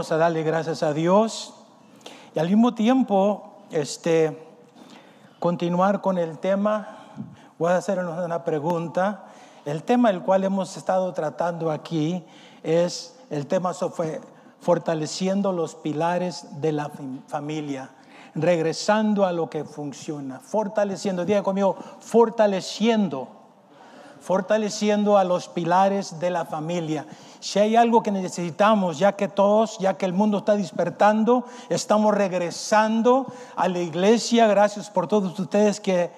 a darle gracias a Dios y al mismo tiempo este, continuar con el tema. Voy a hacernos una pregunta. El tema el cual hemos estado tratando aquí es el tema sobre fortaleciendo los pilares de la familia, regresando a lo que funciona, fortaleciendo, diga conmigo, fortaleciendo, fortaleciendo a los pilares de la familia. Si hay algo que necesitamos, ya que todos, ya que el mundo está despertando, estamos regresando a la iglesia. Gracias por todos ustedes que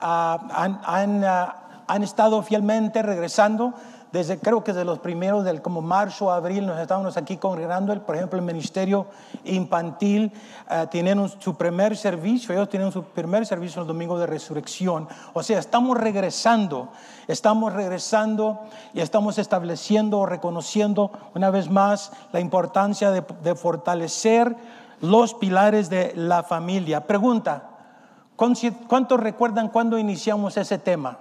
ah, han, ah, han estado fielmente regresando desde creo que desde los primeros del como marzo, abril nos estábamos aquí congregando, por ejemplo el ministerio infantil uh, tienen su primer servicio, ellos tienen su primer servicio el domingo de resurrección, o sea, estamos regresando, estamos regresando y estamos estableciendo, reconociendo una vez más la importancia de, de fortalecer los pilares de la familia. Pregunta, ¿cuántos recuerdan cuando iniciamos ese tema?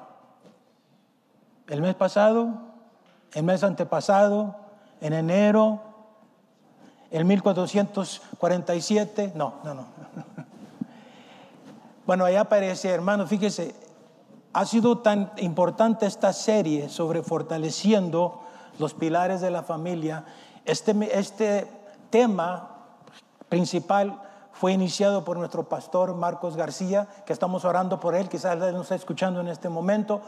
¿El mes pasado? El mes antepasado, en enero, el 1447, no, no, no. Bueno, ahí aparece, hermano, fíjese, ha sido tan importante esta serie sobre fortaleciendo los pilares de la familia. Este, este tema principal fue iniciado por nuestro pastor Marcos García, que estamos orando por él, quizás él nos está escuchando en este momento.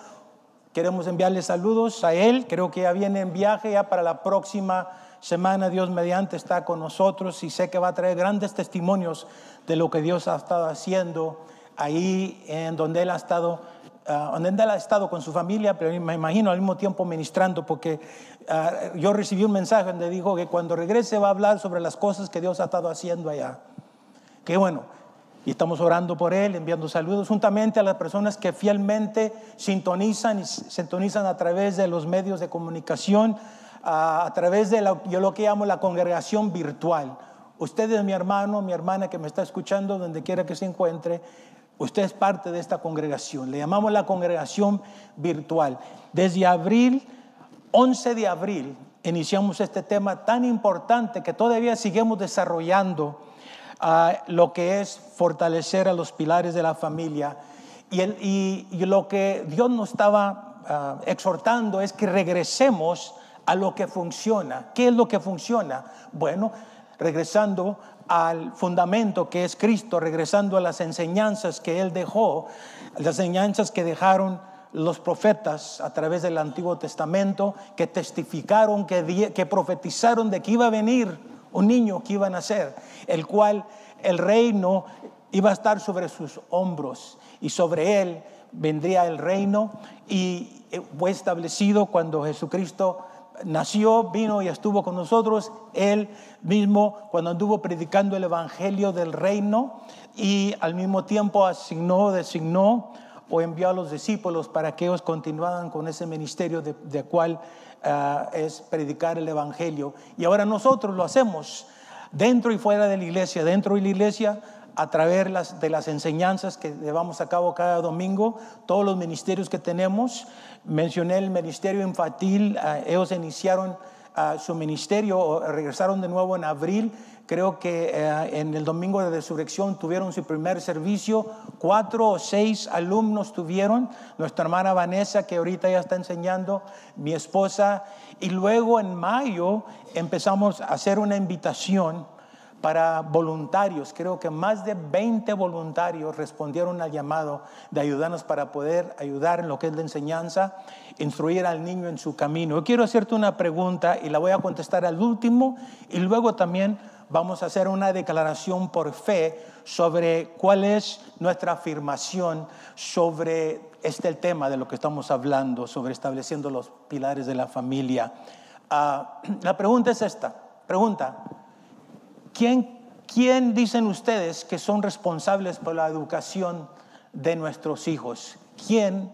Queremos enviarle saludos a él. Creo que ya viene en viaje ya para la próxima semana. Dios mediante está con nosotros y sé que va a traer grandes testimonios de lo que Dios ha estado haciendo ahí en donde él ha estado, uh, donde él ha estado con su familia, pero me imagino al mismo tiempo ministrando, porque uh, yo recibí un mensaje donde dijo que cuando regrese va a hablar sobre las cosas que Dios ha estado haciendo allá. Qué bueno. Y estamos orando por él, enviando saludos juntamente a las personas que fielmente sintonizan y sintonizan a través de los medios de comunicación, a, través de lo, yo lo que llamo la congregación virtual. Usted es mi hermano, mi hermana que me está escuchando donde quiera que se encuentre. Usted es parte de esta congregación. Le llamamos la congregación virtual. Desde abril, 11 de abril, iniciamos este tema tan importante que todavía seguimos desarrollando lo que es fortalecer a los pilares de la familia. Y, y, lo que Dios nos estaba ah, exhortando es que regresemos a lo que funciona. ¿Qué es lo que funciona? Bueno, regresando al fundamento que es Cristo, regresando a las enseñanzas que Él dejó, las enseñanzas que dejaron los profetas a través del Antiguo Testamento, que testificaron, que, que profetizaron de que iba a venir un niño que iba a nacer, el cual el reino iba a estar sobre sus hombros y sobre él vendría el reino y fue establecido cuando Jesucristo nació, vino y estuvo con nosotros, él mismo cuando anduvo predicando el evangelio del reino y al mismo tiempo asignó, designó o envió a los discípulos para que ellos continuaran con ese ministerio de, de cual Ah, es predicar el Evangelio. Y ahora nosotros lo hacemos dentro y fuera de la iglesia, dentro de la iglesia a través de las enseñanzas que llevamos a cabo cada domingo, todos los ministerios que tenemos. Mencioné el ministerio infantil, ah, ellos iniciaron ah, su ministerio, regresaron de nuevo en abril Creo que eh, en el domingo de resurrección tuvieron su primer servicio, cuatro o seis alumnos tuvieron, nuestra hermana Vanessa que ahorita ya está enseñando, mi esposa, y luego en mayo empezamos a hacer una invitación para voluntarios. Creo que más de 20 voluntarios respondieron al llamado de ayudarnos para poder ayudar en lo que es la enseñanza, instruir al niño en su camino. Yo quiero hacerte una pregunta y la voy a contestar al último y luego también vamos a hacer una declaración por fe sobre cuál es nuestra afirmación sobre este tema de lo que estamos hablando, sobre estableciendo los pilares de la familia. Ah, la pregunta es esta, pregunta, ¿quién, ¿quién dicen ustedes que son responsables por la educación de nuestros hijos? ¿Quién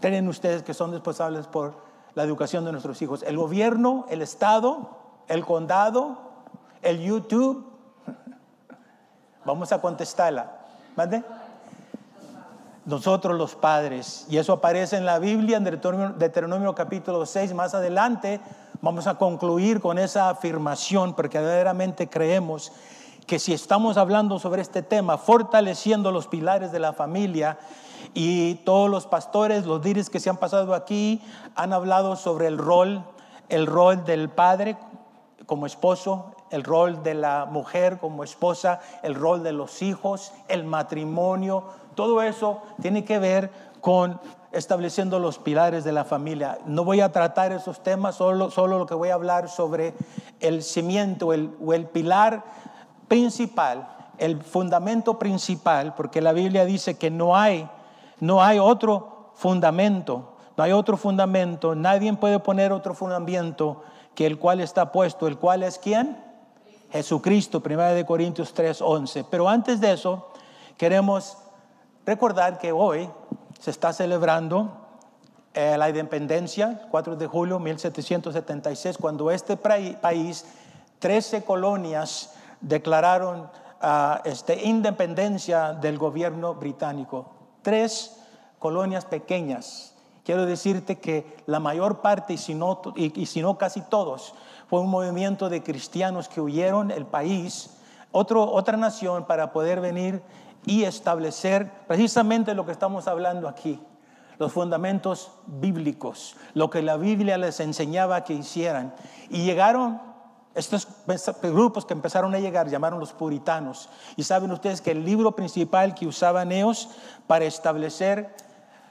creen ustedes que son responsables por la educación de nuestros hijos? ¿El gobierno, el Estado, el condado, el YouTube. Vamos a contestarla. ¿Mande? Nosotros los padres. Y eso aparece en la Biblia, en Deuteronomio, capítulo 6. Más adelante vamos a concluir con esa afirmación porque verdaderamente creemos que si estamos hablando sobre este tema, fortaleciendo los pilares de la familia, y todos los pastores, los líderes que se han pasado aquí, han hablado sobre el rol, el rol del padre como esposo, el rol de la mujer como esposa, el rol de los hijos, el matrimonio, todo eso tiene que ver con estableciendo los pilares de la familia. No voy a tratar esos temas, solo, solo lo que voy a hablar sobre el cimiento el, o el pilar principal, el fundamento principal, porque la Biblia dice que no hay, no hay otro fundamento, no hay otro fundamento, nadie puede poner otro fundamento que el cual está puesto, el cual es quién? Jesucristo, 1 Corintios 3, 11. Pero antes de eso, queremos recordar que hoy se está celebrando eh, la independencia, 4 de julio de 1776, cuando este país, 13 colonias declararon uh, este, independencia del gobierno británico. Tres colonias pequeñas. Quiero decirte que la mayor parte, y si no, casi todos, fue un movimiento de cristianos que huyeron el país, otra nación, para poder venir y establecer precisamente lo que estamos hablando aquí, los fundamentos bíblicos, lo que la Biblia les enseñaba que hicieran. Y llegaron estos grupos que empezaron a llegar, llamaron los puritanos. Y saben ustedes que el libro principal que usaban ellos para establecer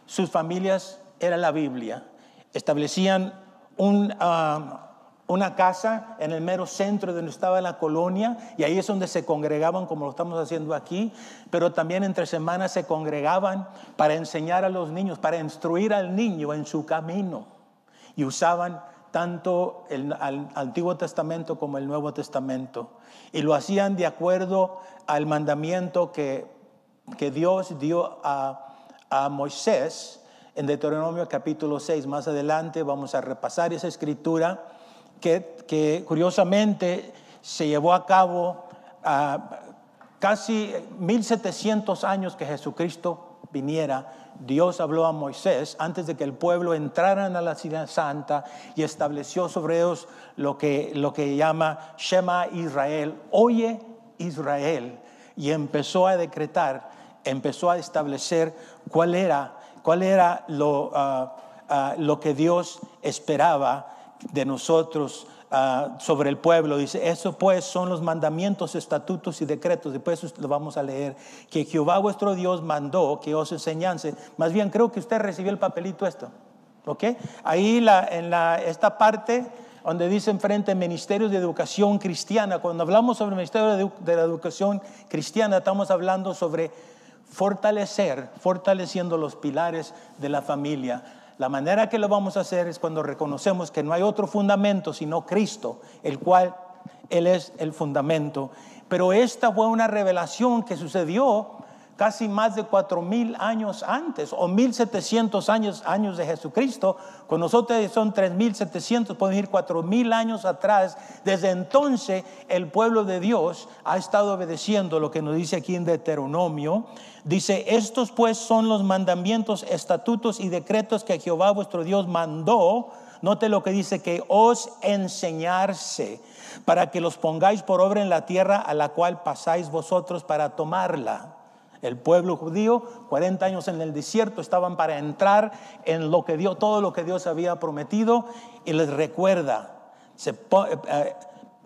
sus familias era la Biblia. Establecían un, ah, una casa en el mero centro donde estaba la colonia y ahí es donde se congregaban como lo estamos haciendo aquí, pero también entre semanas se congregaban para enseñar a los niños, para instruir al niño en su camino. Y usaban tanto el, Antiguo Testamento como el Nuevo Testamento. Y lo hacían de acuerdo al mandamiento que, que Dios dio a, a Moisés en Deuteronomio capítulo 6. Más adelante vamos a repasar esa escritura que, curiosamente se llevó a cabo a casi 1700 años que Jesucristo viniera. Dios habló a Moisés antes de que el pueblo entrara a la ciudad santa y estableció sobre ellos lo que, lo que llama Shema Israel, oye Israel, y empezó a decretar, empezó a establecer cuál era, cuál era lo, ah, ah, lo que Dios esperaba de nosotros ah, sobre el pueblo. Dice, eso pues son los mandamientos, estatutos y decretos. Después lo vamos a leer. Que Jehová vuestro Dios mandó que os enseñase. Más bien creo que usted recibió el papelito esto. ¿Ok? Ahí la, en la, esta parte donde dice enfrente Ministerio de Educación Cristiana. Cuando hablamos sobre el Ministerio de la Educación Cristiana, estamos hablando sobre fortalecer, fortaleciendo los pilares de la familia la manera que lo vamos a hacer es cuando reconocemos que no hay otro fundamento sino Cristo, el cual Él es el fundamento. Pero esta fue una revelación que sucedió casi más de cuatro mil años antes, o mil setecientos años, años de Jesucristo. Con nosotros son tres mil setecientos, pueden ir cuatro mil años atrás. Desde entonces el pueblo de Dios ha estado obedeciendo lo que nos dice aquí en Deuteronomio. Dice, estos pues son los mandamientos, estatutos y decretos que Jehová vuestro Dios mandó. Note lo que dice, que os enseñarse para que los pongáis por obra en la tierra a la cual pasáis vosotros para tomarla. El pueblo judío, 40 años en el desierto, estaban para entrar en lo que Dios, todo lo que Dios había prometido y les recuerda. Eh, eh,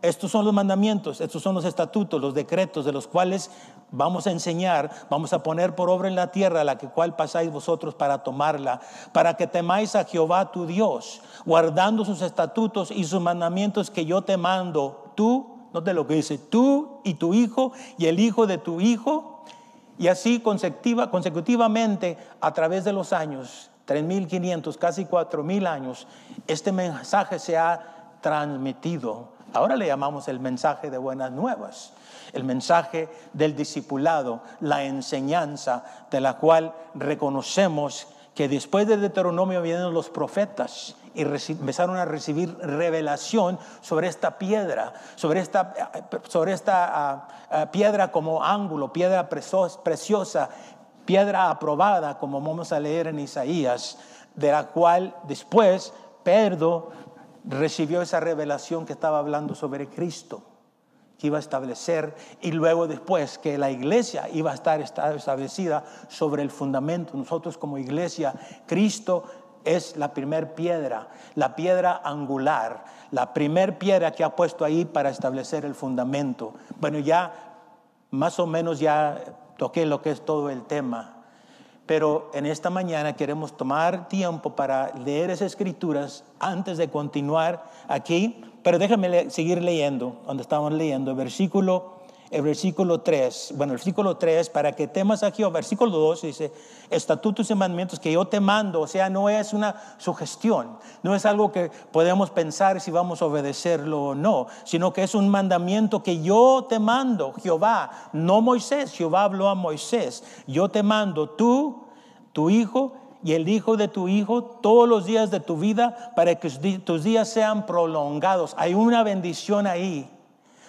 estos son los mandamientos, estos son los estatutos, los decretos de los cuales vamos a enseñar, vamos a poner por obra en la tierra la que cual pasáis vosotros para tomarla, para que temáis a Jehová tu Dios, guardando sus estatutos y sus mandamientos que yo te mando, tú, no te lo que dice, tú y tu hijo y el hijo de tu hijo y así consecutivamente a través de los años, 3.500, casi 4.000 años, este mensaje se ha transmitido. Ahora le llamamos el mensaje de buenas nuevas, el mensaje del discipulado, la enseñanza de la cual reconocemos que después del Deuteronomio vienen los profetas y empezaron a recibir revelación sobre esta piedra, sobre esta, sobre esta ah, ah, piedra como ángulo, piedra preciosa, piedra aprobada, como vamos a leer en Isaías, de la cual después Pedro recibió esa revelación que estaba hablando sobre Cristo, que iba a establecer, y luego después que la iglesia iba a estar establecida sobre el fundamento. Nosotros como iglesia, Cristo es la primer piedra, la piedra angular, la primer piedra que ha puesto ahí para establecer el fundamento. Bueno, ya más o menos ya toqué lo que es todo el tema. Pero en esta mañana queremos tomar tiempo para leer esas escrituras antes de continuar aquí. Pero déjame seguir leyendo, donde estamos leyendo, versículo el versículo 3, bueno, el versículo 3, para que temas a Jehová, versículo 2 dice, estatutos y mandamientos que yo te mando, o sea, no es una sugestión, no es algo que podemos pensar si vamos a obedecerlo o no, sino que es un mandamiento que yo te mando, Jehová, no Moisés, Jehová habló a Moisés, yo te mando, tú, tu hijo y el hijo de tu hijo todos los días de tu vida para que tus días sean prolongados. Hay una bendición ahí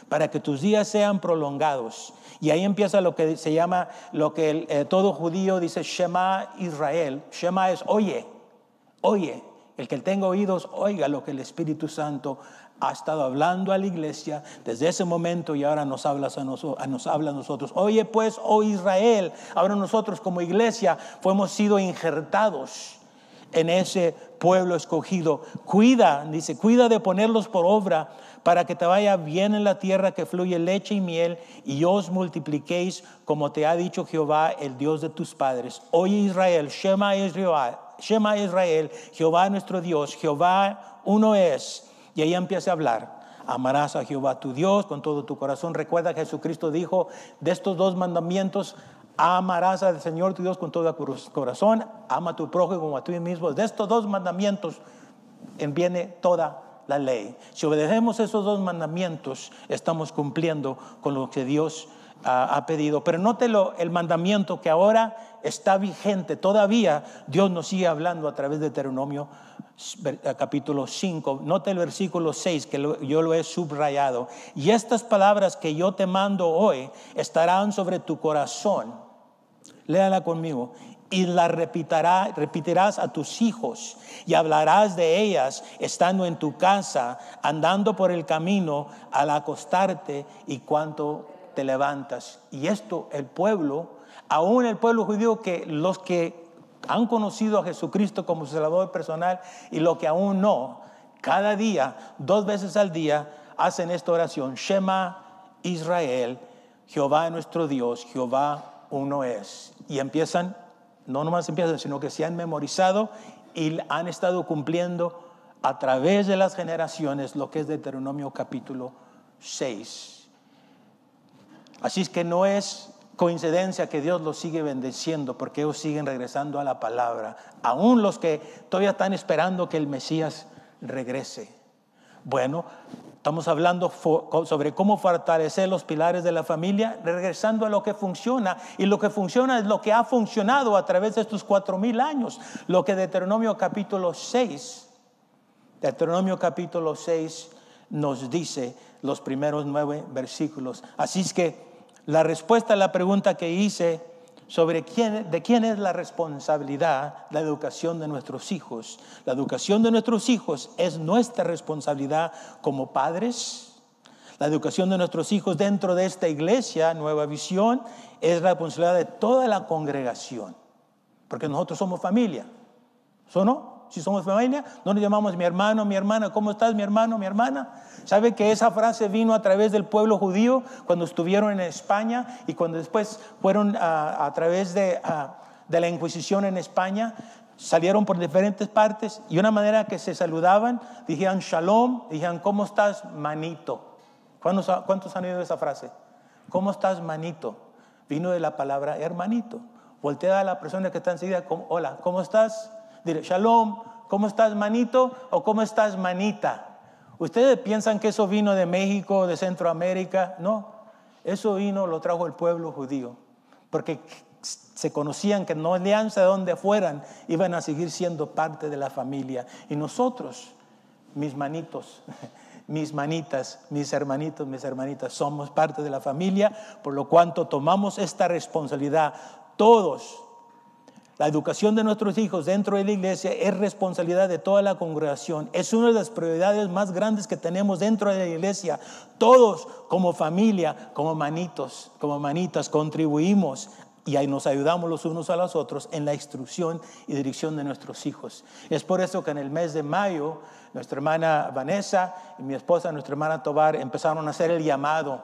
para que tus días sean prolongados. Y ahí empieza lo que se llama, lo que eh, todo judío dice Shema Israel. Shema es oye, oye. El que tenga oídos, oiga lo que el Espíritu Santo ha estado hablando a la iglesia desde ese momento y ahora nos habla a, nosotros, nos habla a nosotros. Oye pues, oh Israel, ahora nosotros como iglesia fuimos sido injertados en ese pueblo escogido. Cuida, dice, cuida de ponerlos por obra para que te vaya bien en la tierra que fluye leche y miel, y os multipliquéis como te ha dicho Jehová, el Dios de tus padres. Oye Israel, Shema Israel, Shema Israel, Jehová nuestro Dios, Jehová uno es. Y ahí empieza a hablar. Amarás a Jehová tu Dios con todo tu corazón. Recuerda que Jesucristo dijo, de estos dos mandamientos, amarás al Señor tu Dios con todo tu corazón, ama a tu prójimo como a ti mismo. De estos dos mandamientos viene toda la ley. Si obedecemos esos dos mandamientos, estamos cumpliendo con lo que Dios ah, ha pedido. Pero nótelo, el mandamiento que ahora está vigente, todavía Dios nos sigue hablando a través de Deuteronomio capítulo 5. Note el versículo 6 que yo lo he subrayado. Y estas palabras que yo te mando hoy estarán sobre tu corazón. Léala conmigo y la repetirá, repetirás a tus hijos y hablarás de ellas estando en tu casa, andando por el camino, al acostarte y cuando te levantas. Y esto el pueblo, aún el pueblo judío que los que han conocido a Jesucristo como su Salvador personal y los que aún no, cada día, dos veces al día, hacen esta oración, Shema Israel, Jehová nuestro Dios, Jehová uno es. Y empiezan no nomás empiezan, sino que se han memorizado y han estado cumpliendo a través de las generaciones lo que es Deuteronomio capítulo 6. Así es que no es coincidencia que Dios los sigue bendeciendo porque ellos siguen regresando a la palabra, aún los que todavía están esperando que el Mesías regrese. Bueno, Estamos hablando sobre cómo fortalecer los pilares de la familia, regresando a lo que funciona. Y lo que funciona es lo que ha funcionado a través de estos cuatro mil años. Lo que Deuteronomio capítulo 6, Deuteronomio capítulo 6 nos dice los primeros nueve versículos. Así es que la respuesta a la pregunta que hice sobre quién, de quién es la responsabilidad la educación de nuestros hijos. La educación de nuestros hijos es nuestra responsabilidad como padres. La educación de nuestros hijos dentro de esta iglesia, Nueva Visión, es la responsabilidad de toda la congregación, porque nosotros somos familia. ¿So no? Si somos familia, no nos llamamos mi hermano, mi hermana, ¿cómo estás mi hermano, mi hermana? ¿Sabe que esa frase vino a través del pueblo judío cuando estuvieron en España y cuando después fueron a, través de, de la Inquisición en España? Salieron por diferentes partes y una manera que se saludaban, dijeron shalom, dijeron, ¿cómo estás, manito? ¿Cuántos, ¿Cuántos han oído esa frase? ¿Cómo estás, manito? Vino de la palabra hermanito. Voltea a la persona que está enseguida, hola, ¿cómo estás? Dile, shalom, ¿cómo estás manito o cómo estás manita? ¿Ustedes piensan que eso vino de México, de Centroamérica? No, eso vino, lo trajo el pueblo judío, porque se conocían que no alianza de donde fueran, iban a seguir siendo parte de la familia. Y nosotros, mis manitos, mis manitas, mis hermanitos, mis hermanitas, somos parte de la familia, por lo cuanto tomamos esta responsabilidad todos la educación de nuestros hijos dentro de la iglesia es responsabilidad de toda la congregación. Es una de las prioridades más grandes que tenemos dentro de la iglesia. Todos como familia, como manitos, como manitas, contribuimos y ahí nos ayudamos los unos a los otros en la instrucción y dirección de nuestros hijos. Es por eso que en el mes de mayo, nuestra hermana Vanessa y mi esposa, nuestra hermana Tobar, empezaron a hacer el llamado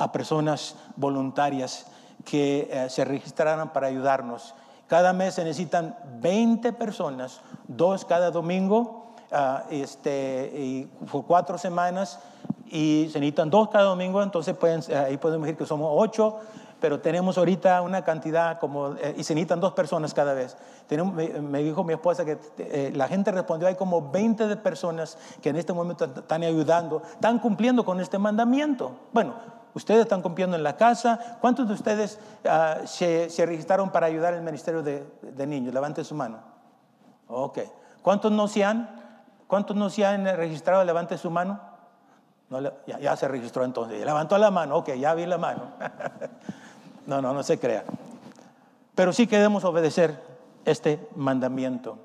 a personas voluntarias que eh, se registraran para ayudarnos. Cada mes se necesitan 20 personas, dos cada domingo, ah, este, por cuatro semanas, y se necesitan dos cada domingo, entonces eh, ahí podemos decir que somos ocho, pero tenemos ahorita una cantidad como, eh, y se necesitan dos personas cada vez. Me, dijo mi esposa que eh, la gente respondió, hay como 20 de personas que en este momento están ayudando, están cumpliendo con este mandamiento. Bueno, ustedes están cumpliendo en la casa. ¿Cuántos de ustedes ah, se, registraron para ayudar el ministerio de, niños? Levante su mano. Ok. ¿Cuántos no se han, cuántos no se han registrado? Levante su mano. No, ya, ya, se registró entonces. Levantó la mano. Ok, ya vi la mano. No, no, no se crea. Pero sí queremos obedecer este mandamiento.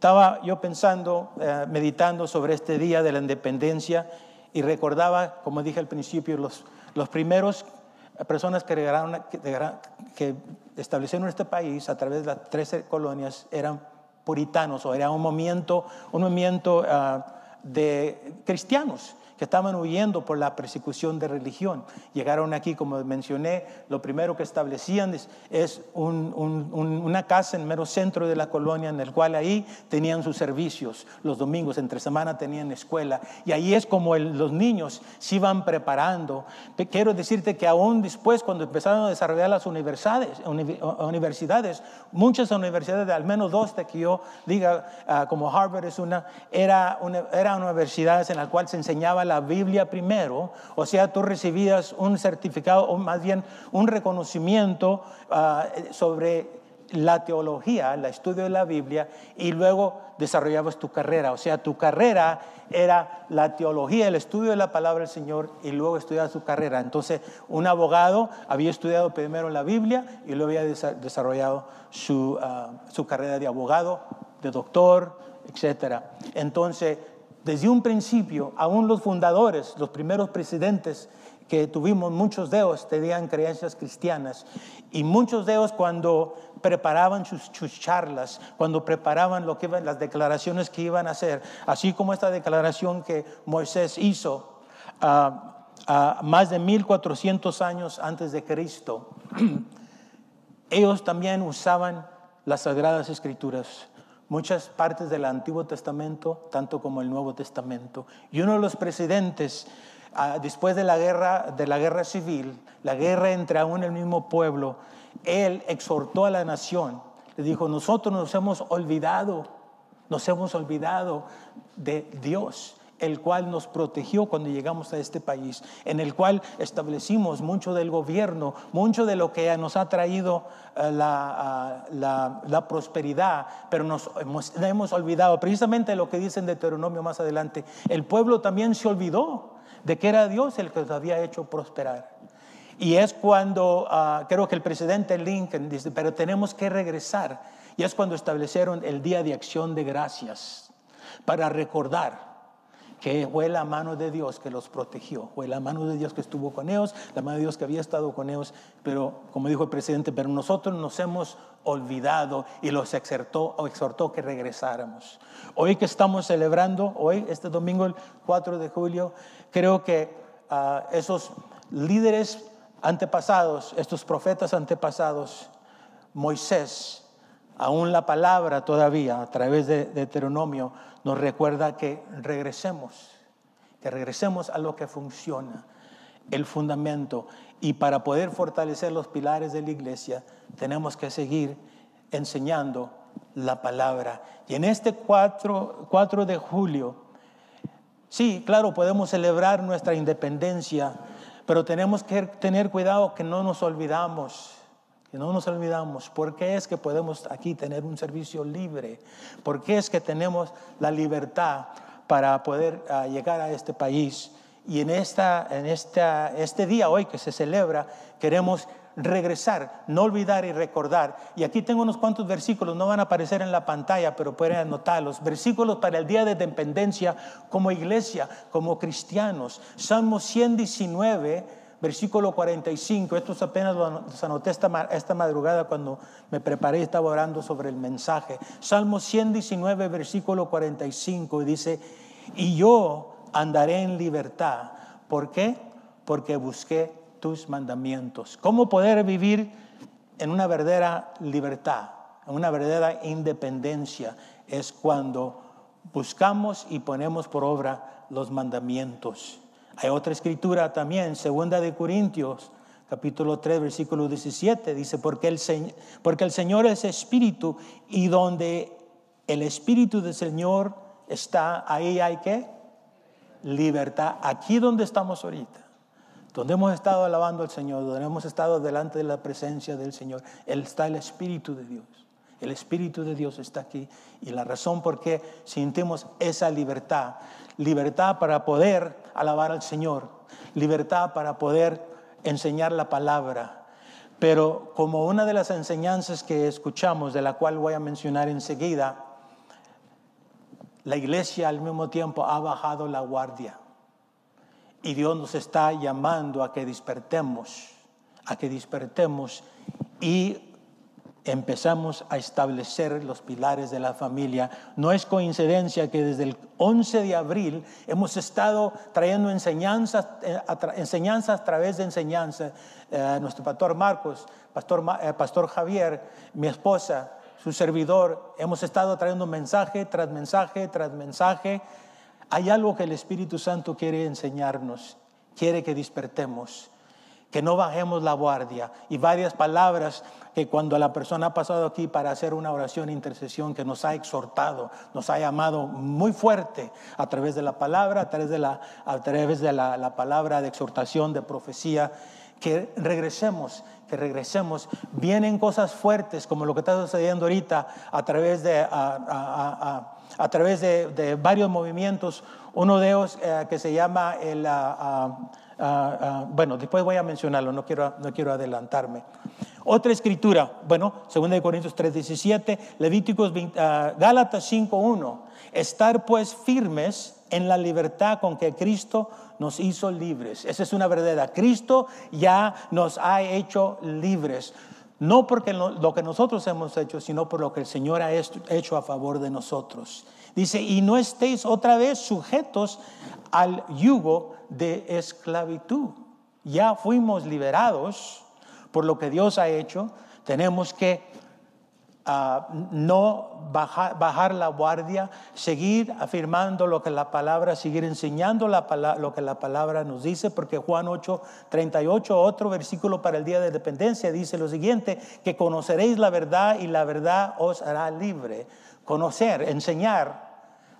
Estaba yo pensando, eh, meditando sobre este día de la independencia y recordaba, como dije al principio, los, los primeros personas que, que, establecieron este país a través de las 13 colonias eran puritanos o era un movimiento, un movimiento ah, de cristianos que estaban huyendo por la persecución de religión. Llegaron aquí, como mencioné, lo primero que establecían es, una casa en mero centro de la colonia, en el cual ahí tenían sus servicios. Los domingos, entre semana, tenían escuela. Y ahí es como los niños se iban preparando. Quiero decirte que aún después, cuando empezaron a desarrollar las universidades, universidades muchas universidades, al menos dos de que yo diga, ah, como Harvard es una, era una, eran universidades en las cuales se enseñaba la Biblia primero, o sea, tú recibías un certificado o más bien un reconocimiento ah, sobre la teología, el estudio de la Biblia, y luego desarrollabas tu carrera. O sea, tu carrera era la teología, el estudio de la palabra del Señor, y luego estudiabas tu carrera. Entonces, un abogado había estudiado primero la Biblia y luego había desarrollado su, ah, su carrera de abogado, de doctor, etc. Entonces, desde un principio, aún los fundadores, los primeros presidentes que tuvimos, muchos de ellos tenían creencias cristianas. Y muchos de ellos cuando preparaban sus, charlas, cuando preparaban lo que iban, las declaraciones que iban a hacer, así como esta declaración que Moisés hizo a más de 1400 años antes de Cristo, ellos también usaban las sagradas escrituras muchas partes del Antiguo Testamento, tanto como el Nuevo Testamento. Y uno de los presidentes, ah, después de la guerra, de la guerra civil, la guerra entre aún el mismo pueblo, él exhortó a la nación, le dijo, nosotros nos hemos olvidado, nos hemos olvidado de Dios el cual nos protegió cuando llegamos a este país, en el cual establecimos mucho del gobierno, mucho de lo que nos ha traído eh, la, la, prosperidad, pero nos hemos, hemos olvidado precisamente lo que dicen de Deuteronomio más adelante. El pueblo también se olvidó de que era Dios el que los había hecho prosperar. Y es cuando, ah, creo que el presidente Lincoln dice, pero tenemos que regresar. Y es cuando establecieron el Día de Acción de Gracias para recordar que fue la mano de Dios que los protegió, fue la mano de Dios que estuvo con ellos, la mano de Dios que había estado con ellos, pero como dijo el presidente, pero nosotros nos hemos olvidado y los exhortó, o exhortó que regresáramos. Hoy que estamos celebrando, hoy, este domingo, el 4 de julio, creo que ah, esos líderes antepasados, estos profetas antepasados, Moisés, aún la palabra todavía a través de Deuteronomio, nos recuerda que regresemos, que regresemos a lo que funciona, el fundamento. Y para poder fortalecer los pilares de la iglesia, tenemos que seguir enseñando la palabra. Y en este 4, 4 de julio, sí, claro, podemos celebrar nuestra independencia, pero tenemos que tener cuidado que no nos olvidamos y no nos olvidamos, ¿por qué es que podemos aquí tener un servicio libre? ¿Por qué es que tenemos la libertad para poder ah, llegar a este país Y en, esta, en esta, este día hoy que se celebra, queremos regresar, no olvidar y recordar. Y aquí tengo unos cuantos versículos, no van a aparecer en la pantalla, pero pueden anotarlos. Versículos para el día de dependencia como iglesia, como cristianos. Salmo 119, versículo 45. Esto apenas lo anoté esta, esta madrugada cuando me preparé y estaba orando sobre el mensaje. Salmo 119, versículo 45, dice, y yo andaré en libertad. ¿Por qué? Porque busqué tus mandamientos. ¿Cómo poder vivir en una verdadera libertad, en una verdadera independencia? Es cuando buscamos y ponemos por obra los mandamientos. Hay otra escritura también, segunda de Corintios, capítulo 3, versículo 17, dice, porque el, porque el Señor es espíritu y donde el espíritu del Señor está, ahí hay que libertad. Aquí donde estamos ahorita donde hemos estado alabando al Señor, donde hemos estado delante de la presencia del Señor, Él está el Espíritu de Dios. El Espíritu de Dios está aquí. Y la razón por qué sentimos esa libertad, libertad para poder alabar al Señor, libertad para poder enseñar la palabra. Pero como una de las enseñanzas que escuchamos, de la cual voy a mencionar enseguida, la iglesia al mismo tiempo ha bajado la guardia. Y Dios nos está llamando a que despertemos, a que despertemos y empezamos a establecer los pilares de la familia. No es coincidencia que desde el 11 de abril hemos estado trayendo enseñanzas, eh, enseñanzas a través de enseñanza. Eh, nuestro pastor Marcos, pastor, eh, pastor Javier, mi esposa, su servidor, hemos estado trayendo mensaje tras mensaje tras mensaje hay algo que el Espíritu Santo quiere enseñarnos, quiere que despertemos, que no bajemos la guardia. Y varias palabras que cuando la persona ha pasado aquí para hacer una oración de intercesión, que nos ha exhortado, nos ha llamado muy fuerte a través de la palabra, a través de la, a través de la, palabra de exhortación, de profecía, que regresemos, que regresemos. Vienen cosas fuertes como lo que está sucediendo ahorita a través de a través de, varios movimientos. Uno de ellos eh, que se llama el... Ah, ah, ah, bueno, después voy a mencionarlo, no quiero, no quiero adelantarme. Otra escritura, bueno, 2 Corintios 3:17, Levíticos Gálatas 5:1, estar pues firmes en la libertad con que Cristo nos hizo libres. Esa es una verdad. Cristo ya nos ha hecho libres. No porque lo, que nosotros hemos hecho, sino por lo que el Señor ha hecho a favor de nosotros. Dice, y no estéis otra vez sujetos al yugo de esclavitud. Ya fuimos liberados por lo que Dios ha hecho. Tenemos que no bajar, la guardia, seguir afirmando lo que la palabra, seguir enseñando lo que la palabra nos dice, porque Juan 8, 38, otro versículo para el día de dependencia, dice lo siguiente, que conoceréis la verdad y la verdad os hará libre. Conocer, enseñar,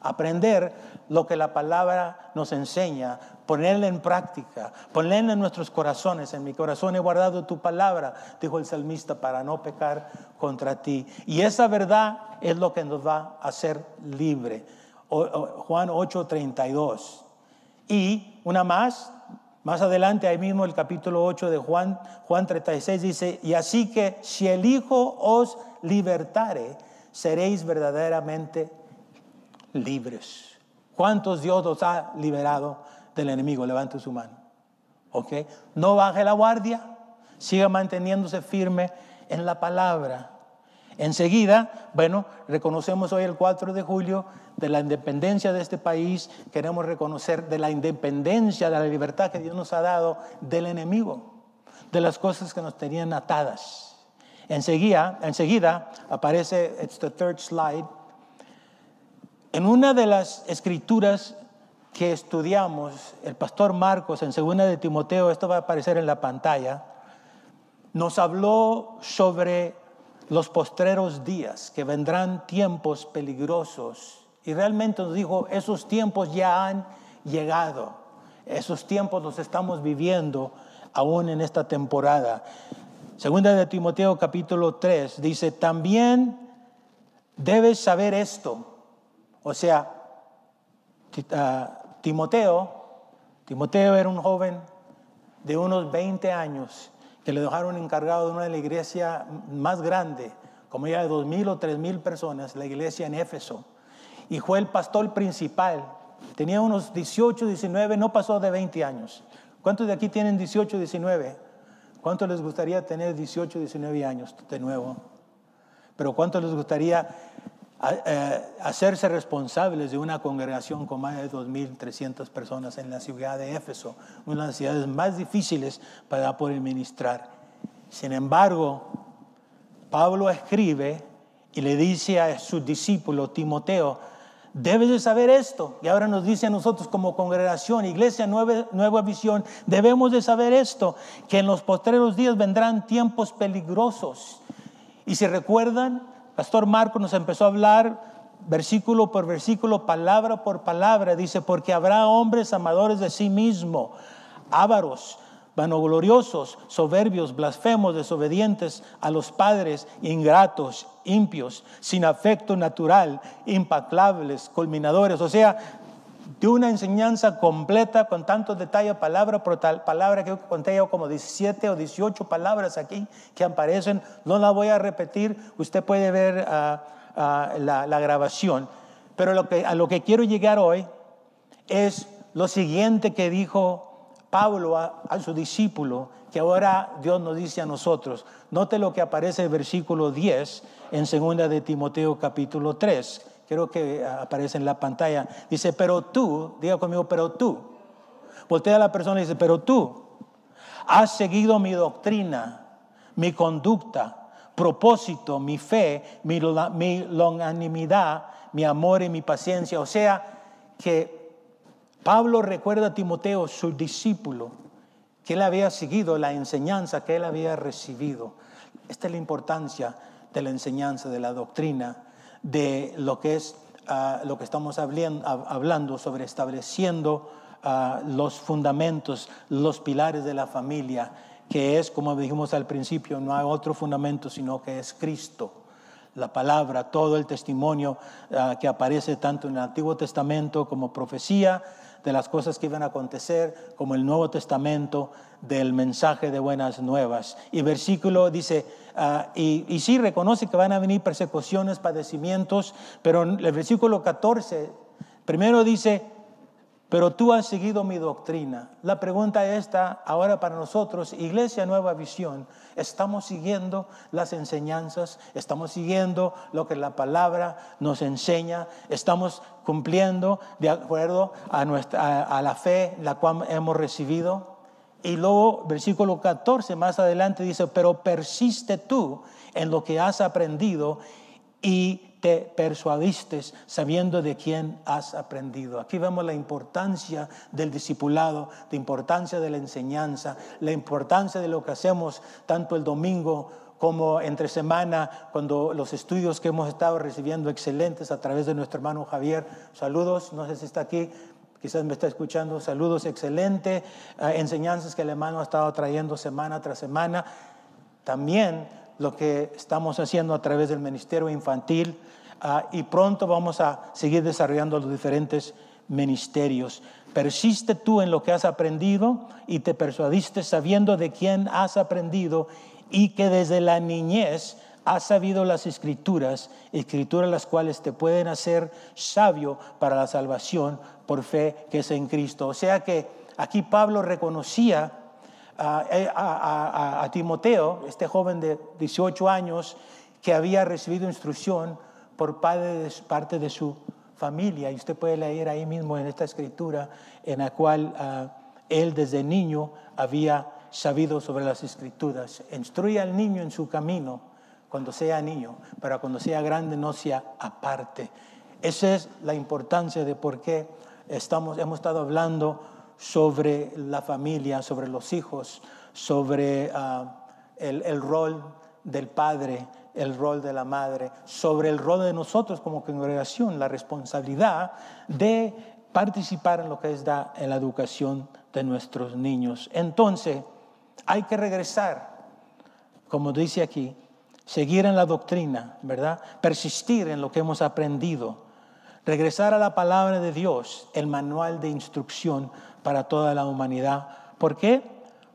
aprender lo que la palabra nos enseña, ponerla en práctica, ponerla en nuestros corazones. En mi corazón he guardado tu palabra, dijo el salmista, para no pecar contra ti. Y esa verdad es lo que nos va a hacer libre. Juan 8:32. Y una más, más adelante, ahí mismo el capítulo 8 de Juan, Juan 36 dice, y así que si el Hijo os libertare, seréis verdaderamente libres. ¿Cuántos Dios os ha liberado del enemigo? Levante su mano. ¿Ok? No baje la guardia, siga manteniéndose firme en la palabra. Enseguida, bueno, reconocemos hoy el 4 de julio de la independencia de este país, queremos reconocer de la independencia, de la libertad que Dios nos ha dado del enemigo, de las cosas que nos tenían atadas. Enseguida, enseguida aparece, it's the third slide, en una de las escrituras que estudiamos, el pastor Marcos en segunda de Timoteo, esto va a aparecer en la pantalla, nos habló sobre los postreros días, que vendrán tiempos peligrosos. Y realmente nos dijo, esos tiempos ya han llegado, esos tiempos los estamos viviendo aún en esta temporada. Segunda de Timoteo capítulo 3 dice, también debes saber esto o sea, ah, Timoteo, Timoteo era un joven de unos 20 años que le dejaron encargado de una iglesia más grande, como ya de dos mil o tres mil personas, la iglesia en Éfeso. Y fue el pastor principal. Tenía unos 18, 19, no pasó de 20 años. ¿Cuántos de aquí tienen 18, 19? ¿Cuántos les gustaría tener 18, 19 años de nuevo? Pero ¿cuántos les gustaría eh, hacerse responsables de una congregación con más de 2.300 personas en la ciudad de Éfeso, una de las ciudades más difíciles para poder ministrar? Sin embargo, Pablo escribe y le dice a su discípulo Timoteo, debes de saber esto. Y ahora nos dice a nosotros como congregación, iglesia, nueva, nueva visión, debemos de saber esto, que en los postreros días vendrán tiempos peligrosos. Y si recuerdan, Pastor Marco nos empezó a hablar versículo por versículo, palabra por palabra, dice, porque habrá hombres amadores de sí mismo, ávaros, vanogloriosos, soberbios, blasfemos, desobedientes a los padres, ingratos, impios, sin afecto natural, impaclables, culminadores, o sea, de una enseñanza completa con tantos detalles, palabra por palabra que conté yo como 17 o 18 palabras aquí que aparecen, no la voy a repetir, usted puede ver ah, ah, la, grabación, pero a lo que quiero llegar hoy es lo siguiente que dijo Pablo a, su discípulo, que ahora Dios nos dice a nosotros. Note lo que aparece en el versículo 10 en segunda de Timoteo capítulo 3. Creo que aparece en la pantalla. Dice, pero tú, diga conmigo, pero tú. Voltea a la persona y dice, pero tú has seguido mi doctrina, mi conducta, propósito, mi fe, mi, mi longanimidad, mi amor y mi paciencia. O sea, que Pablo recuerda a Timoteo, su discípulo, que él había seguido la enseñanza que él había recibido. Esta es la importancia de la enseñanza, de la doctrina, de lo que es ah, lo que estamos hablando sobre estableciendo ah, los fundamentos, los pilares de la familia, que es, como dijimos al principio, no hay otro fundamento sino que es Cristo la palabra, todo el testimonio ah, que aparece tanto en el Antiguo Testamento como profecía, de las cosas que iban a acontecer, como el Nuevo Testamento del mensaje de buenas nuevas. Y versículo dice, ah, y, y sí reconoce que van a venir persecuciones, padecimientos, pero en el versículo 14, primero dice, pero tú has seguido mi doctrina. La pregunta está ahora para nosotros, Iglesia Nueva Visión, ¿estamos siguiendo las enseñanzas? ¿Estamos siguiendo lo que la palabra nos enseña? ¿Estamos cumpliendo de acuerdo a, a, la fe la cual hemos recibido? Y luego, versículo 14, más adelante dice, pero persiste tú en lo que has aprendido y te persuadiste sabiendo de quién has aprendido. Aquí vemos la importancia del discipulado, la importancia de la enseñanza, la importancia de lo que hacemos tanto el domingo como entre semana, cuando los estudios que hemos estado recibiendo excelentes a través de nuestro hermano Javier. Saludos, no sé si está aquí, quizás me está escuchando. Saludos, excelente. Eh, enseñanzas que el hermano ha estado trayendo semana tras semana. También lo que estamos haciendo a través del Ministerio Infantil ah, y pronto vamos a seguir desarrollando los diferentes ministerios. Persiste tú en lo que has aprendido y te persuadiste sabiendo de quién has aprendido y que desde la niñez has sabido las escrituras, escrituras las cuales te pueden hacer sabio para la salvación por fe que es en Cristo. O sea que aquí Pablo reconocía a, Timoteo, este joven de 18 años, que había recibido instrucción por parte de, su familia. Y usted puede leer ahí mismo en esta escritura en la cual ah, él desde niño había sabido sobre las escrituras. Instruye al niño en su camino cuando sea niño, para cuando sea grande no sea aparte. Esa es la importancia de por qué estamos, hemos estado hablando sobre la familia, sobre los hijos, sobre ah, el, rol del padre, el rol de la madre, sobre el rol de nosotros como congregación, la responsabilidad de participar en lo que es la educación de nuestros niños. Entonces, hay que regresar, como dice aquí, seguir en la doctrina, ¿verdad? Persistir en lo que hemos aprendido regresar a la palabra de Dios, el manual de instrucción para toda la humanidad. ¿Por qué?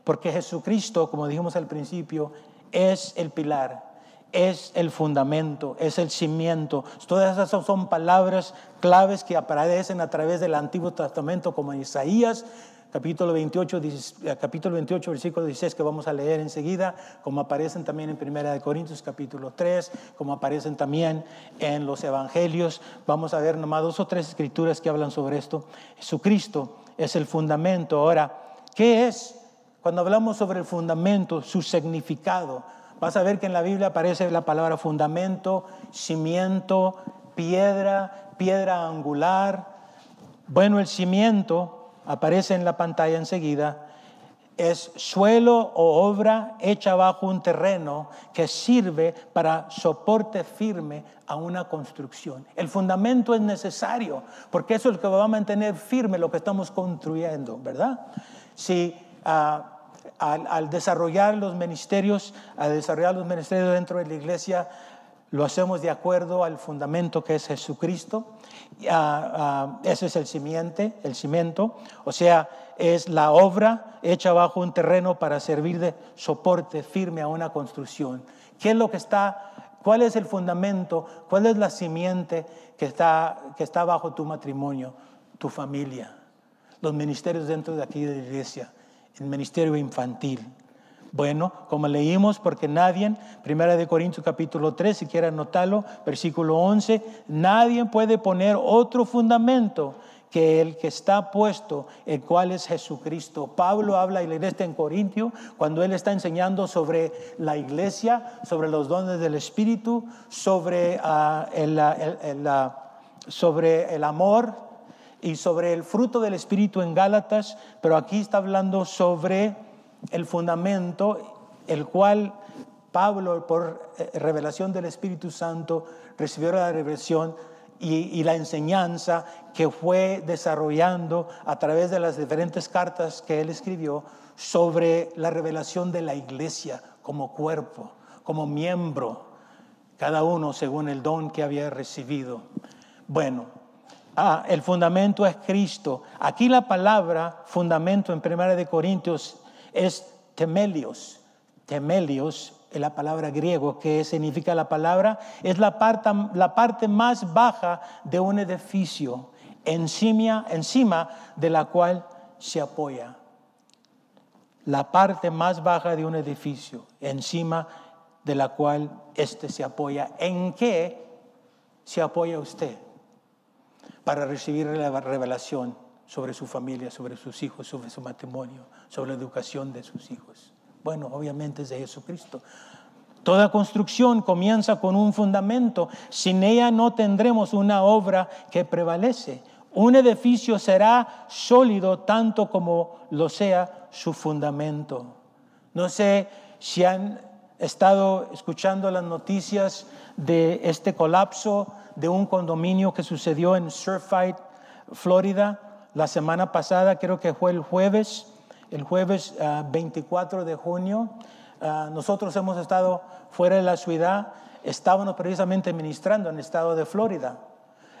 Porque Jesucristo, como dijimos al principio, es el pilar, es el fundamento, es el cimiento. Todas esas son palabras claves que aparecen a través del Antiguo Testamento, como en Isaías, capítulo 28, eh, capítulo 28, versículo 16, que vamos a leer enseguida, como aparecen también en Primera de Corintios, capítulo 3, como aparecen también en los Evangelios. Vamos a ver nomás dos o tres escrituras que hablan sobre esto. Jesucristo es el fundamento. Ahora, ¿qué es? Cuando hablamos sobre el fundamento, su significado, vas a ver que en la Biblia aparece la palabra fundamento, cimiento, piedra, piedra angular. Bueno, el cimiento aparece en la pantalla enseguida, es suelo o obra hecha bajo un terreno que sirve para soporte firme a una construcción. El fundamento es necesario porque eso es lo que va a mantener firme lo que estamos construyendo, ¿verdad? Si ah, al, desarrollar los ministerios, al desarrollar los ministerios dentro de la iglesia, lo hacemos de acuerdo al fundamento que es Jesucristo. Ah, ese es el simiente, el cimiento, o sea, es la obra hecha bajo un terreno para servir de soporte firme a una construcción. ¿Qué es lo que está, cuál es el fundamento, cuál es la simiente que está, que está bajo tu matrimonio, tu familia, los ministerios dentro de aquí de la iglesia, el ministerio infantil? Bueno, como leímos, porque nadie, primera de Corintios capítulo 3, si quiere anotarlo, versículo 11, nadie puede poner otro fundamento que el que está puesto, el cual es Jesucristo. Pablo habla y le está en Corintio cuando él está enseñando sobre la iglesia, sobre los dones del Espíritu, sobre, ah, el, sobre el amor y sobre el fruto del Espíritu en Gálatas, pero aquí está hablando sobre el fundamento, el cual Pablo, por eh, revelación del Espíritu Santo, recibió la revelación y, la enseñanza que fue desarrollando a través de las diferentes cartas que él escribió sobre la revelación de la iglesia como cuerpo, como miembro, cada uno según el don que había recibido. Bueno, ah, el fundamento es Cristo. Aquí la palabra fundamento en Primera de Corintios es temelios. Temelios es la palabra griego que significa la palabra, es la parte, la parte más baja de un edificio, encima, encima de la cual se apoya. La parte más baja de un edificio, encima de la cual éste se apoya. ¿En qué se apoya usted para recibir la revelación? Sobre su familia, sobre sus hijos, sobre su matrimonio, sobre la educación de sus hijos. Bueno, obviamente es de Jesucristo. Toda construcción comienza con un fundamento. Sin ella no tendremos una obra que prevalece. Un edificio será sólido tanto como lo sea su fundamento. No sé si han estado escuchando las noticias de este colapso de un condominio que sucedió en Surfside, Florida. La semana pasada, creo que fue el jueves, el jueves 24 ah, de junio, ah, nosotros hemos estado fuera de la ciudad, estábamos precisamente ministrando en el estado de Florida.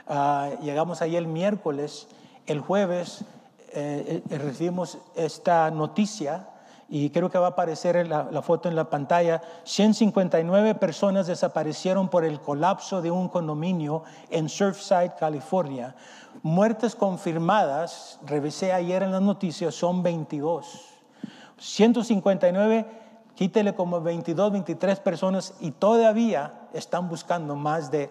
Ah, llegamos ahí el miércoles, el jueves eh, eh, recibimos esta noticia y creo que va a aparecer la, foto en la pantalla, 159 personas desaparecieron por el colapso de un condominio en Surfside, California. Muertes confirmadas, revisé ayer en las noticias, son 22. 159, quítele como 22, 23 personas y todavía están buscando más de,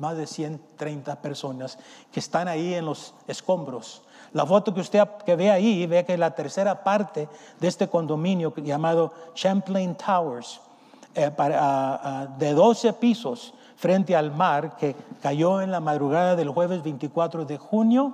más de 130 personas que están ahí en los escombros. La foto que usted que ve ahí, ve que la tercera parte de este condominio llamado Champlain Towers, eh, de 12 pisos, frente al mar que cayó en la madrugada del jueves 24 de junio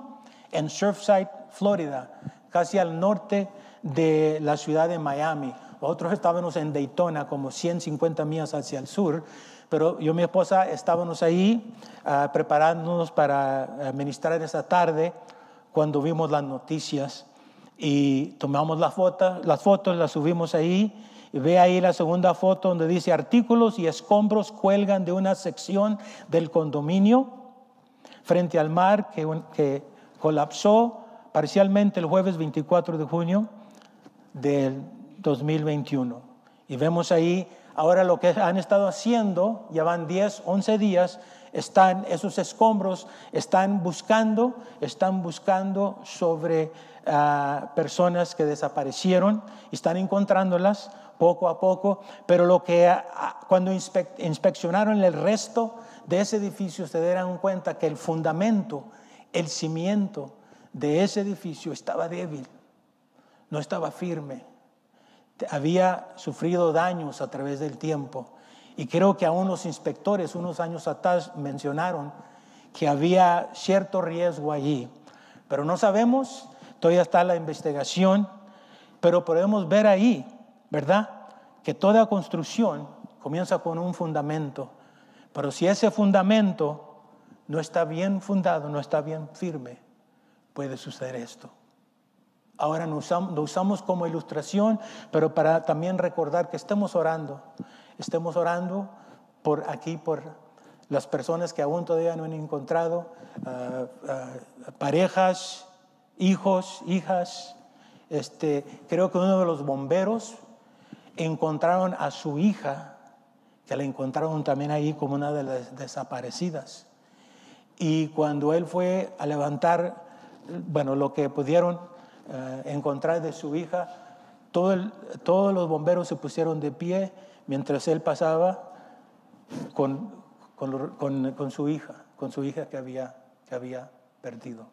en Surfside, Florida, casi al norte de la ciudad de Miami. Nosotros estábamos en Daytona, como 150 millas hacia el sur, pero yo y mi esposa estábamos ahí ah, preparándonos para ministrar esa tarde cuando vimos las noticias y tomamos las fotos, las fotos las subimos ahí Ve ahí la segunda foto donde dice artículos y escombros cuelgan de una sección del condominio frente al mar que, que colapsó parcialmente el jueves 24 de junio del 2021. Y vemos ahí ahora lo que han estado haciendo, ya van 10, 11 días, están esos escombros, están buscando, están buscando sobre ah, personas que desaparecieron, están encontrándolas poco a poco, pero lo que ah, cuando inspeccionaron el resto de ese edificio se dieron cuenta que el fundamento, el cimiento de ese edificio estaba débil, no estaba firme, había sufrido daños a través del tiempo. Y creo que aún los inspectores unos años atrás mencionaron que había cierto riesgo allí. Pero no sabemos, todavía está la investigación, pero podemos ver ahí, ¿verdad? Que toda construcción comienza con un fundamento. Pero si ese fundamento no está bien fundado, no está bien firme, puede suceder esto. Ahora lo usamos, como ilustración, pero para también recordar que estemos orando. Estemos orando por aquí, por las personas que aún todavía no han encontrado, ah, ah, parejas, hijos, hijas. Este, creo que uno de los bomberos encontraron a su hija, que la encontraron también ahí como una de las desaparecidas. Y cuando él fue a levantar, bueno, lo que pudieron eh, encontrar de su hija, todos los bomberos se pusieron de pie mientras él pasaba con, con, su hija, con su hija que había, que había perdido.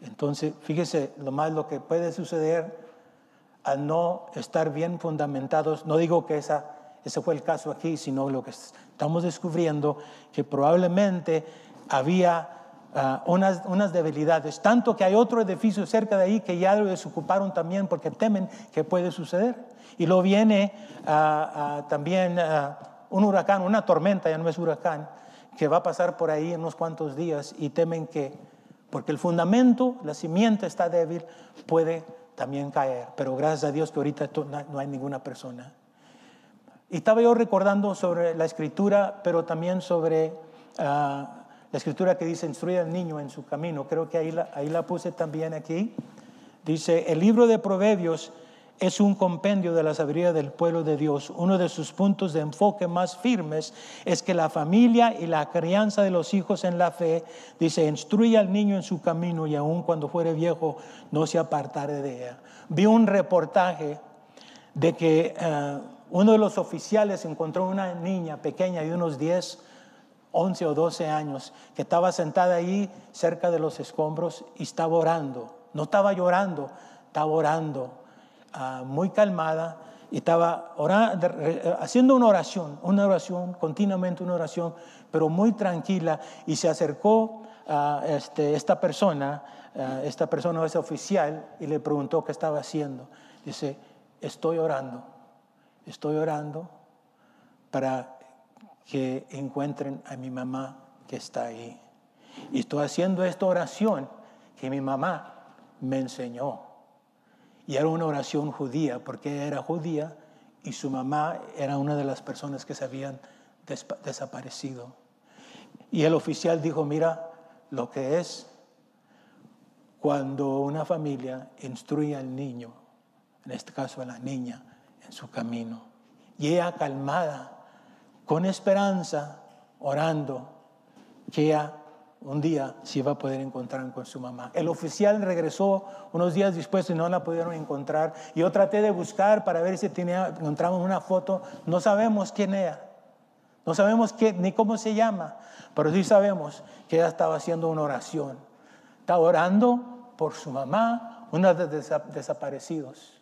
Entonces, fíjese lo más que puede suceder al no estar bien fundamentados. No digo que esa, ese fue el caso aquí, sino lo que estamos descubriendo, que probablemente había Ah, unas, unas, debilidades, tanto que hay otro edificio cerca de ahí que ya lo desocuparon también porque temen que puede suceder. Y lo viene ah, ah, también un huracán, una tormenta, ya no es huracán, que va a pasar por ahí en unos cuantos días y temen que, porque el fundamento, la simiente está débil, puede también caer. Pero gracias a Dios que ahorita no hay ninguna persona. Y estaba yo recordando sobre la escritura, pero también sobre la escritura que dice, instruye al niño en su camino, creo que ahí la, ahí la puse también aquí. Dice, el libro de Proverbios es un compendio de la sabiduría del pueblo de Dios. Uno de sus puntos de enfoque más firmes es que la familia y la crianza de los hijos en la fe, dice, instruye al niño en su camino y aun cuando fuere viejo no se apartare de ella. Vi un reportaje de que eh, uno de los oficiales encontró una niña pequeña de unos 10 11 o 12 años, que estaba sentada ahí cerca de los escombros y estaba orando. No estaba llorando, estaba orando, ah, muy calmada y estaba orando, haciendo una oración, una oración, continuamente una oración, pero muy tranquila. Y se acercó a este, esta persona, esta persona, ese oficial, y le preguntó qué estaba haciendo. Dice, estoy orando, estoy orando para que encuentren a mi mamá que está ahí. Y estoy haciendo esta oración que mi mamá me enseñó. Y era una oración judía, porque era judía y su mamá era una de las personas que se habían desaparecido. Y el oficial dijo, mira, lo que es cuando una familia instruye al niño, en este caso a la niña, en su camino, y ella calmada con esperanza, orando, que ella un día se iba a poder encontrar con su mamá. El oficial regresó unos días después y no la pudieron encontrar. Yo traté de buscar para ver si tenía, encontramos una foto. No sabemos quién era. No sabemos qué, ni cómo se llama. Pero sí sabemos que ella estaba haciendo una oración. Estaba orando por su mamá, una de los desaparecidos.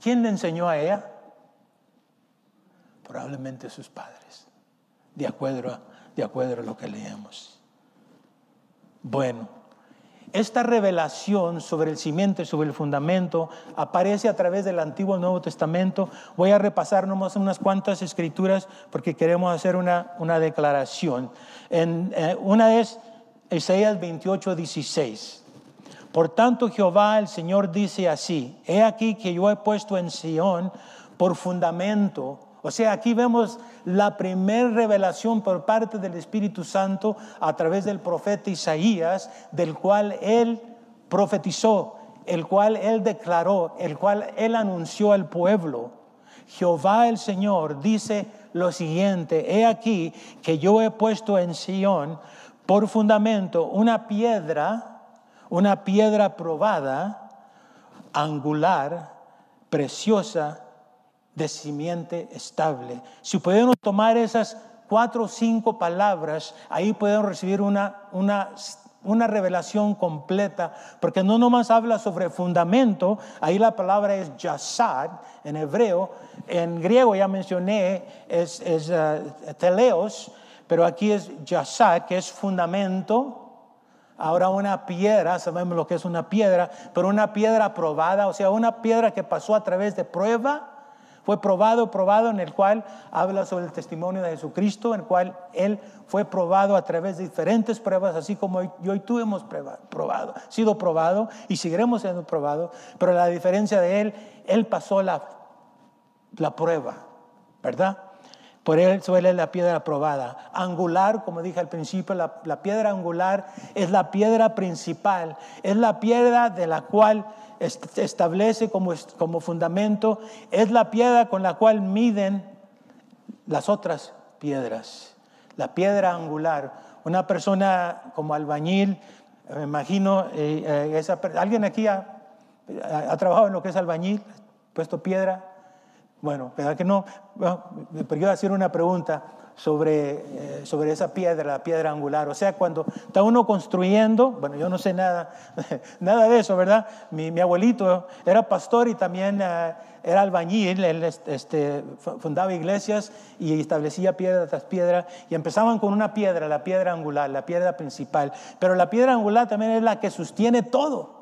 ¿Quién le enseñó a ella? Probablemente sus padres, de acuerdo a, de acuerdo lo que leemos. Bueno, esta revelación sobre el cimiento y sobre el fundamento aparece a través del Antiguo y Nuevo Testamento. Voy a repasar nomás unas cuantas escrituras porque queremos hacer una, una declaración. En, eh, una es Isaías 28, 16. Por tanto, Jehová el Señor dice así: He aquí que yo he puesto en Sión por fundamento o sea, aquí vemos la primera revelación por parte del Espíritu Santo a través del profeta Isaías, del cual él profetizó, el cual él declaró, el cual él anunció al pueblo. Jehová el Señor dice lo siguiente, he aquí que yo he puesto en Sion por fundamento una piedra, una piedra probada, angular, preciosa, de simiente estable. Si podemos tomar esas cuatro o cinco palabras, ahí podemos recibir una, una, una revelación completa, porque no nomás habla sobre fundamento, ahí la palabra es yasad en hebreo, en griego ya mencioné, es, uh, teleos, pero aquí es yasad, que es fundamento, Ahora una piedra, sabemos lo que es una piedra, pero una piedra probada, o sea, una piedra que pasó a través de prueba, fue probado, probado, en el cual habla sobre el testimonio de Jesucristo, en el cual Él fue probado a través de diferentes pruebas, así como yo y tú hemos probado, sido probado y seguiremos siendo probado, pero la diferencia de Él, Él pasó la, la prueba, ¿verdad? Por él suele la piedra probada. Angular, como dije al principio, la, piedra angular es la piedra principal, es la piedra de la cual establece como, como fundamento, es la piedra con la cual miden las otras piedras. La piedra angular. Una persona como albañil, me imagino, eh, eh, alguien aquí ha, ha trabajado en lo que es albañil, puesto piedra. Bueno, ¿verdad que no? Bueno, pero yo hacer una pregunta sobre, eh, sobre esa piedra, la piedra angular. O sea, cuando está uno construyendo, bueno, yo no sé nada, nada de eso, ¿verdad? Mi, abuelito era pastor y también eh, era albañil, él este, fundaba iglesias y establecía piedra tras piedra y empezaban con una piedra, la piedra angular, la piedra principal. Pero la piedra angular también es la que sostiene todo.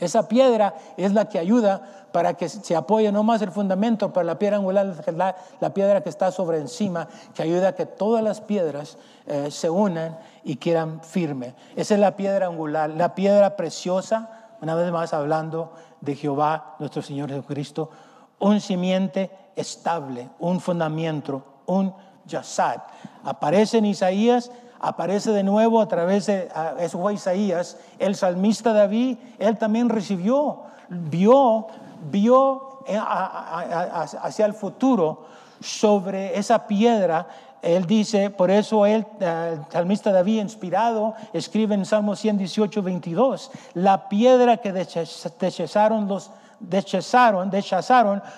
Esa piedra es la que ayuda para que se apoye no más el fundamento, pero la piedra angular la, la, piedra que está sobre encima, que ayuda a que todas las piedras eh, se unan y quedan firmes. Esa es la piedra angular, la piedra preciosa, una vez más hablando de Jehová, nuestro Señor Jesucristo, un simiente estable, un fundamento, un yasad. Aparece en Isaías aparece de nuevo a través de, eso fue Isaías, el salmista David, él también recibió, vio, vio eh, hacia el futuro sobre esa piedra. Él dice, por eso él, el salmista David, inspirado, escribe en Salmo 118, 22, la piedra que desecharon los,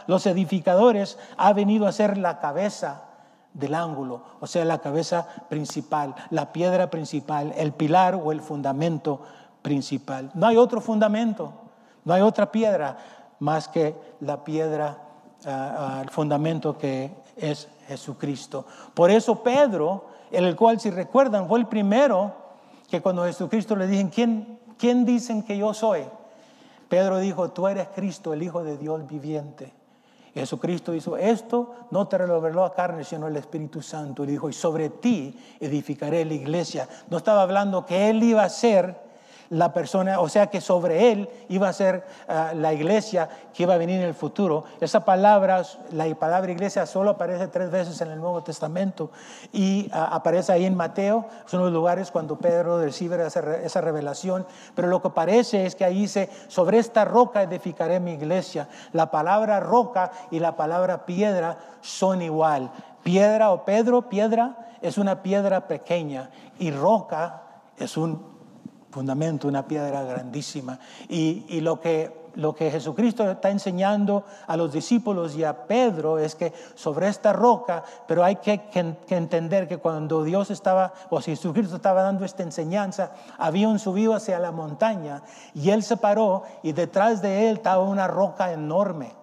los edificadores ha venido a ser la cabeza del ángulo, o sea, la cabeza principal, la piedra principal, el pilar o el fundamento principal. No hay otro fundamento, no hay otra piedra más que la piedra, uh, el fundamento que es Jesucristo. Por eso Pedro, el cual si recuerdan fue el primero que cuando Jesucristo le dijo, ¿quién, ¿quién dicen que yo soy? Pedro dijo, tú eres Cristo, el Hijo de Dios viviente. Jesucristo hizo esto, no te reveló a carne, sino el Espíritu Santo. Y dijo, y sobre ti edificaré la iglesia. No estaba hablando que Él iba a ser la persona, o sea que sobre él iba a ser ah, la iglesia que iba a venir en el futuro. Esa palabra, la palabra iglesia, solo aparece tres veces en el Nuevo Testamento y ah, aparece ahí en Mateo, son los lugares cuando Pedro recibe esa, esa, revelación. Pero lo que parece es que ahí dice, sobre esta roca edificaré mi iglesia. La palabra roca y la palabra piedra son igual. Piedra o Pedro, piedra es una piedra pequeña y roca es un fundamento, una piedra grandísima. Y, lo, que, lo que Jesucristo está enseñando a los discípulos y a Pedro es que sobre esta roca, pero hay que, entender que cuando Dios estaba, o si Jesucristo estaba dando esta enseñanza, había un subido hacia la montaña y él se paró y detrás de él estaba una roca enorme.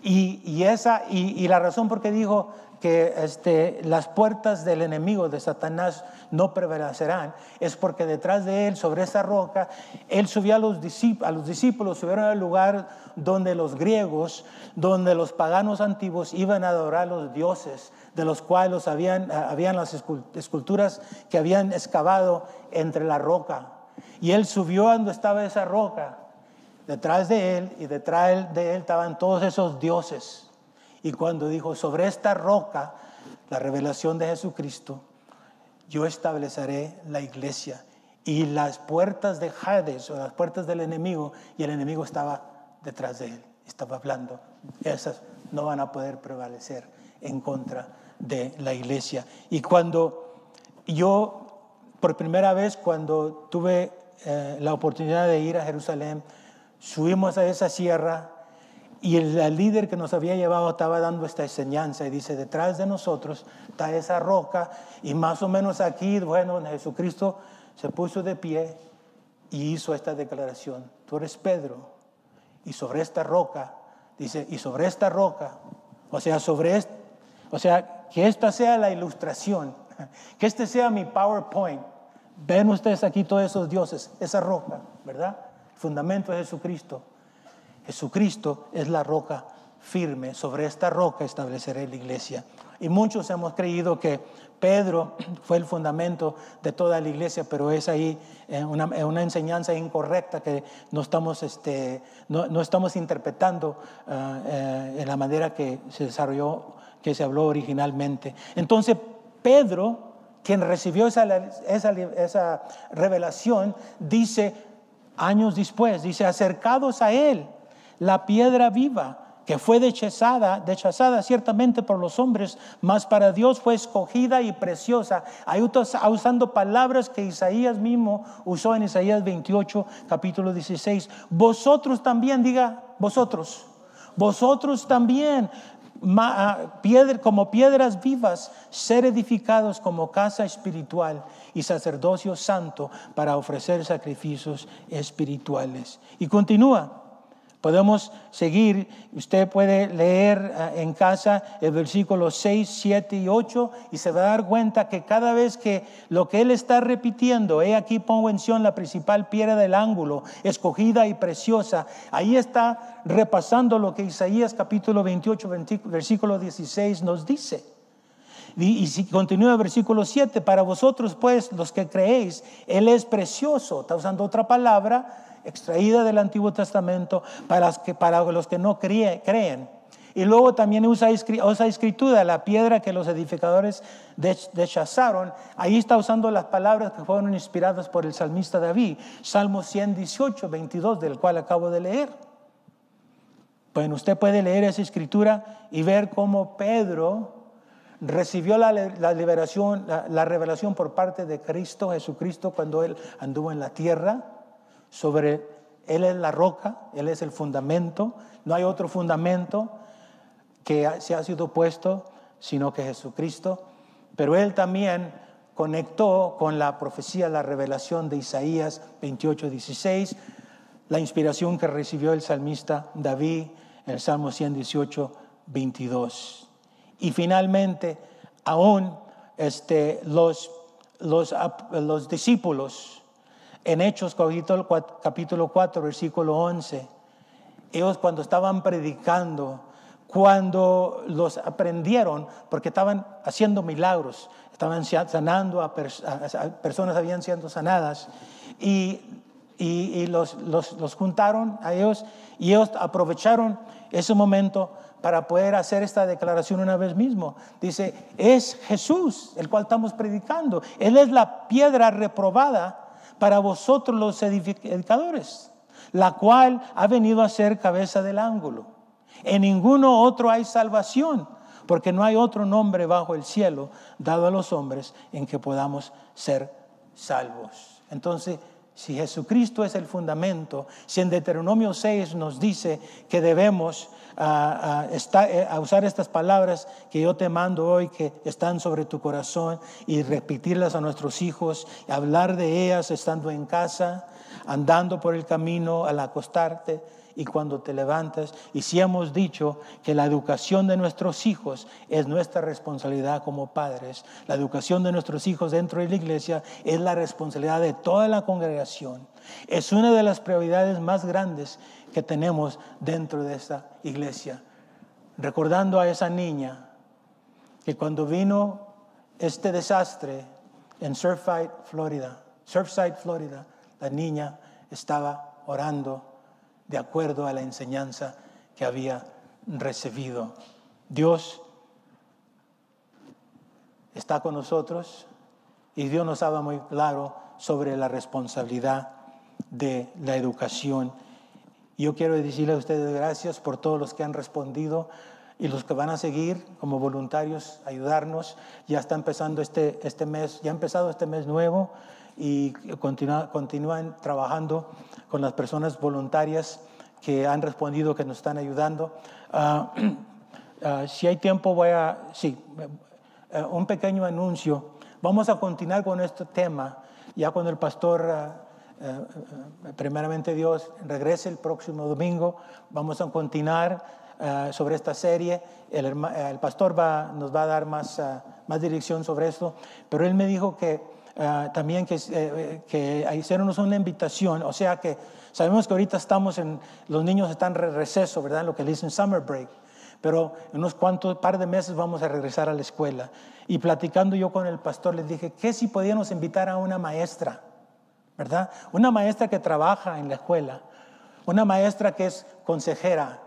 Y, esa, y, y la razón por qué dijo, que este, las puertas del enemigo de Satanás no prevalecerán, es porque detrás de él, sobre esa roca, él subió a los, discípulos, subieron al lugar donde los griegos, donde los paganos antiguos iban a adorar a los dioses, de los cuales habían, habían las esculturas que habían excavado entre la roca. Y él subió a donde estaba esa roca. Detrás de él y detrás de él estaban todos esos dioses y cuando dijo, sobre esta roca, la revelación de Jesucristo, yo estableceré la iglesia y las puertas de Hades o las puertas del enemigo y el enemigo estaba detrás de él, estaba hablando. Esas no van a poder prevalecer en contra de la iglesia. Y cuando yo, por primera vez, cuando tuve eh, la oportunidad de ir a Jerusalén, subimos a esa sierra y el, líder que nos había llevado estaba dando esta enseñanza y dice, detrás de nosotros está esa roca y más o menos aquí, bueno, Jesucristo se puso de pie y hizo esta declaración, tú eres Pedro y sobre esta roca, dice, y sobre esta roca, o sea, sobre este, o sea, que esta sea la ilustración, que este sea mi PowerPoint. Ven ustedes aquí todos esos dioses, esa roca, ¿verdad? El fundamento es Jesucristo. Jesucristo es la roca firme. Sobre esta roca estableceré la iglesia. Y muchos hemos creído que Pedro fue el fundamento de toda la iglesia, pero es ahí eh, una, una enseñanza incorrecta que no estamos, este, no, no estamos interpretando eh, eh, en la manera que se desarrolló, que se habló originalmente. Entonces, Pedro, quien recibió esa, esa, esa revelación, dice años después, dice, acercados a él la piedra viva, que fue dechazada, dechazada ciertamente por los hombres, mas para Dios fue escogida y preciosa. Ahí usando palabras que Isaías mismo usó en Isaías 28, capítulo 16. Vosotros también, diga, vosotros, vosotros también, ah, como piedras vivas, ser edificados como casa espiritual y sacerdocio santo para ofrecer sacrificios espirituales. Y continúa. Podemos seguir, usted puede leer eh, en casa el versículo 6, 7 y 8 y se va a dar cuenta que cada vez que lo que él está repitiendo, he aquí pongo en la principal piedra del ángulo, escogida y preciosa, ahí está repasando lo que Isaías capítulo 28, versículo 16 nos dice. Y si continúa el versículo 7, para vosotros pues los que creéis, Él es precioso, está usando otra palabra, extraída del Antiguo Testamento para, los que no creen. Y luego también usa, usa escritura, la piedra que los edificadores dechazaron. Ahí está usando las palabras que fueron inspiradas por el salmista David. Salmo 118, 22, del cual acabo de leer. Bueno, usted puede leer esa escritura y ver cómo Pedro recibió la, liberación, la revelación por parte de Cristo, Jesucristo, cuando él anduvo en la tierra sobre Él es la roca, Él es el fundamento, no hay otro fundamento que se ha sido puesto sino que Jesucristo, pero Él también conectó con la profecía, la revelación de Isaías 28, 16, la inspiración que recibió el salmista David en el Salmo 118, 22. Y finalmente, aún este, los, los, los discípulos, en Hechos capítulo 4, versículo 11, ellos cuando estaban predicando, cuando los aprendieron, porque estaban haciendo milagros, estaban sanando a, personas, habían sido sanadas, y, los, juntaron a ellos y ellos aprovecharon ese momento para poder hacer esta declaración una vez mismo. Dice, es Jesús el cual estamos predicando, Él es la piedra reprobada para vosotros los edificadores, la cual ha venido a ser cabeza del ángulo. En ninguno otro hay salvación, porque no hay otro nombre bajo el cielo dado a los hombres en que podamos ser salvos. Entonces, si Jesucristo es el fundamento, si en Deuteronomio 6 nos dice que debemos a, usar estas palabras que yo te mando hoy, que están sobre tu corazón, y repetirlas a nuestros hijos, y hablar de ellas estando en casa, andando por el camino, al acostarte y cuando te levantas. Y si hemos dicho que la educación de nuestros hijos es nuestra responsabilidad como padres, la educación de nuestros hijos dentro de la iglesia es la responsabilidad de toda la congregación. Es una de las prioridades más grandes que tenemos dentro de esta iglesia. Recordando a esa niña que cuando vino este desastre en Surfside, Florida, Surfside, Florida, la niña estaba orando de acuerdo a la enseñanza que había recibido. Dios está con nosotros y Dios nos habla muy claro sobre la responsabilidad de la educación. Yo quiero decirle a ustedes gracias por todos los que han respondido y los que van a seguir como voluntarios, ayudarnos. Ya está empezando este, este mes, ya ha empezado este mes nuevo y continúa, continúan trabajando con las personas voluntarias que han respondido, que nos están ayudando. Ah, ah, si hay tiempo, voy a, sí, eh, un pequeño anuncio. Vamos a continuar con este tema ya cuando el pastor, ah, eh, primeramente Dios, regrese el próximo domingo. Vamos a continuar sobre esta serie. El, el pastor va, nos va a dar más, más dirección sobre esto, pero él me dijo que también que, eh, hicieron una invitación, o sea que Sabemos que ahorita estamos en, los niños están en receso, ¿verdad? Lo que le dicen summer break. Pero en unos cuantos par de meses vamos a regresar a la escuela. Y platicando yo con el pastor, les dije, ¿qué si podíamos invitar a una maestra? ¿Verdad? Una maestra que trabaja en la escuela, una maestra que es consejera,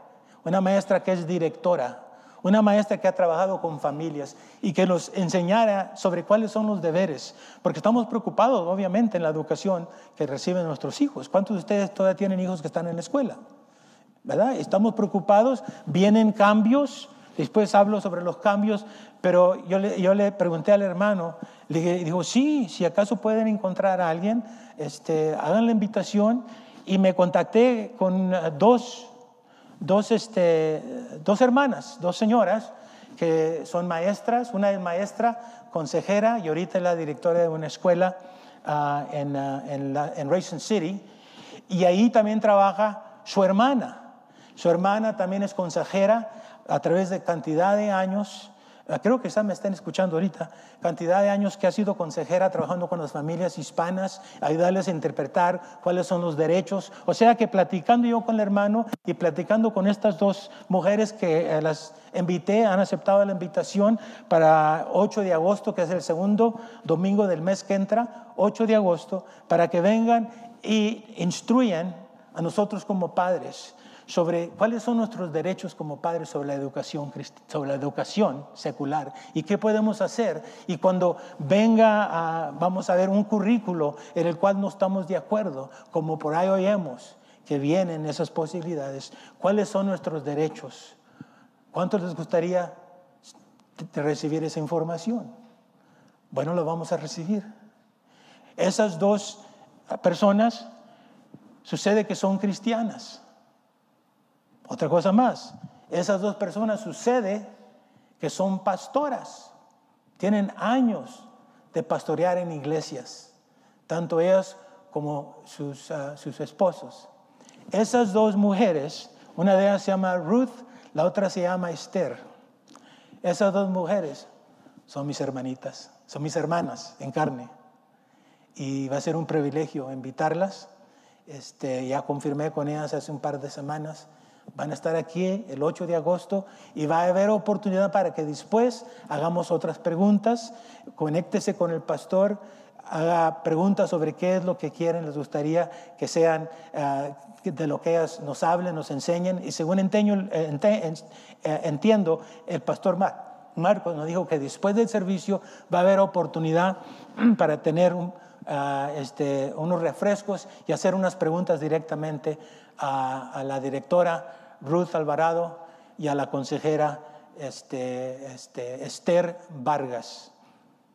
una maestra que es directora, una maestra que ha trabajado con familias y que nos enseñara sobre cuáles son los deberes, porque estamos preocupados, obviamente, en la educación que reciben nuestros hijos. ¿Cuántos de ustedes todavía tienen hijos que están en la escuela? ¿Verdad? Estamos preocupados, vienen cambios, después hablo sobre los cambios, pero yo le, yo le pregunté al hermano, le dije, dijo, sí, si acaso pueden encontrar a alguien, este, hagan la invitación y me contacté con dos dos, este, dos hermanas, dos señoras que son maestras. Una es maestra, consejera y ahorita es la directora de una escuela ah, en, uh, en, en Racing City. Y ahí también trabaja su hermana. Su hermana también es consejera a través de cantidad de años creo que me están escuchando ahorita, cantidad de años que ha sido consejera trabajando con las familias hispanas, ayudarles a interpretar cuáles son los derechos. O sea que platicando yo con el hermano y platicando con estas dos mujeres que eh, las invité, han aceptado la invitación para 8 de agosto, que es el segundo domingo del mes que entra, 8 de agosto, para que vengan y instruyan a nosotros como padres sobre cuáles son nuestros derechos como padres sobre la educación, sobre la educación secular y qué podemos hacer. Y cuando venga, vamos a ver un currículo en el cual no estamos de acuerdo, como por ahí oímos que vienen esas posibilidades, cuáles son nuestros derechos. ¿Cuántos les gustaría recibir esa información? Bueno, lo vamos a recibir. Esas dos personas sucede que son cristianas. Otra cosa más, esas dos personas sucede que son pastoras, tienen años de pastorear en iglesias, tanto ellas como sus, ah, sus esposos. Esas dos mujeres, una de ellas se llama Ruth, la otra se llama Esther. Esas dos mujeres son mis hermanitas, son mis hermanas en carne. Y va a ser un privilegio invitarlas. Este, ya confirmé con ellas hace un par de semanas Van a estar aquí el 8 de agosto y va a haber oportunidad para que después hagamos otras preguntas. Conéctese con el pastor, haga preguntas sobre qué es lo que quieren, les gustaría que sean eh, de lo que ellas nos hablen, nos enseñen. Y según entiendo, eh, entiendo el pastor Marcos nos dijo que después del servicio va a haber oportunidad para tener eh, este, unos refrescos y hacer unas preguntas directamente a la directora Ruth Alvarado y a la consejera este, este, Esther Vargas,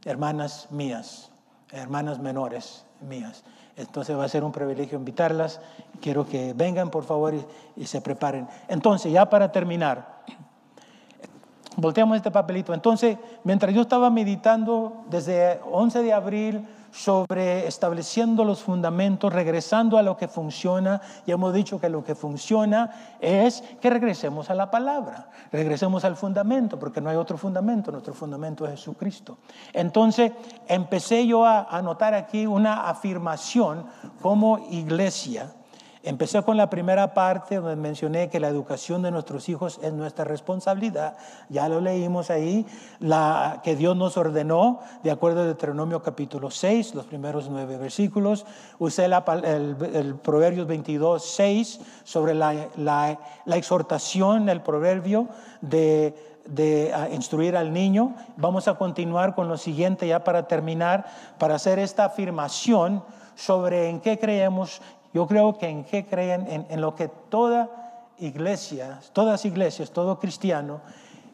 hermanas mías, hermanas menores mías. Entonces va a ser un privilegio invitarlas. Quiero que vengan, por favor, y, se preparen. Entonces, ya para terminar, volteamos este papelito. Entonces, mientras yo estaba meditando desde 11 de abril sobre estableciendo los fundamentos, regresando a lo que funciona. Ya hemos dicho que lo que funciona es que regresemos a la palabra, regresemos al fundamento, porque no hay otro fundamento, nuestro fundamento es Jesucristo. Entonces empecé yo a anotar aquí una afirmación como iglesia Empecé con la primera parte donde mencioné que la educación de nuestros hijos es nuestra responsabilidad. Ya lo leímos ahí, que Dios nos ordenó, de acuerdo a Deuteronomio capítulo 6, los primeros nueve versículos. Usé el, el, Proverbios 22, 6 sobre la exhortación, el proverbio de de instruir al niño. Vamos a continuar con lo siguiente ya para terminar, para hacer esta afirmación sobre en qué creemos yo creo que en qué creen, en, lo que toda iglesia, todas iglesias, todo cristiano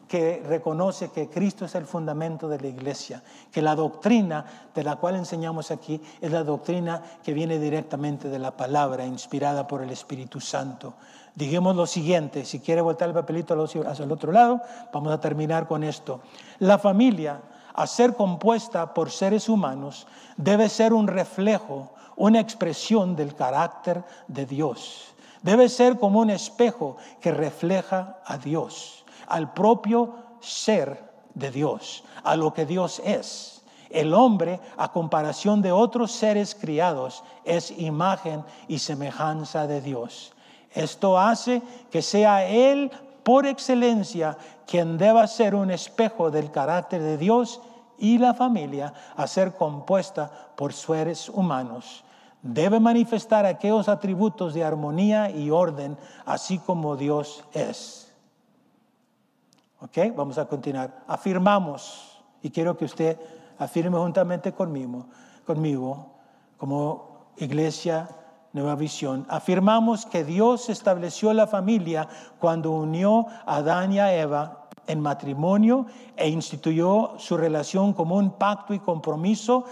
que reconoce que Cristo es el fundamento de la iglesia, que la doctrina de la cual enseñamos aquí es la doctrina que viene directamente de la palabra, inspirada por el Espíritu Santo. Dijimos lo siguiente, si quiere voltar el papelito hacia el otro lado, vamos a terminar con esto. La familia, a ser compuesta por seres humanos, debe ser un reflejo una expresión del carácter de Dios. Debe ser como un espejo que refleja a Dios, al propio ser de Dios, a lo que Dios es. El hombre, a comparación de otros seres criados, es imagen y semejanza de Dios. Esto hace que sea Él por excelencia quien deba ser un espejo del carácter de Dios y la familia a ser compuesta por seres humanos. Debe manifestar aquellos atributos de armonía y orden, así como Dios es. ¿Ok? Vamos a continuar. Afirmamos, y quiero que usted afirme juntamente conmigo, conmigo como iglesia Nueva Visión. Afirmamos que Dios estableció la familia cuando unió a Adán y a Eva en matrimonio e instituyó su relación como un pacto y compromiso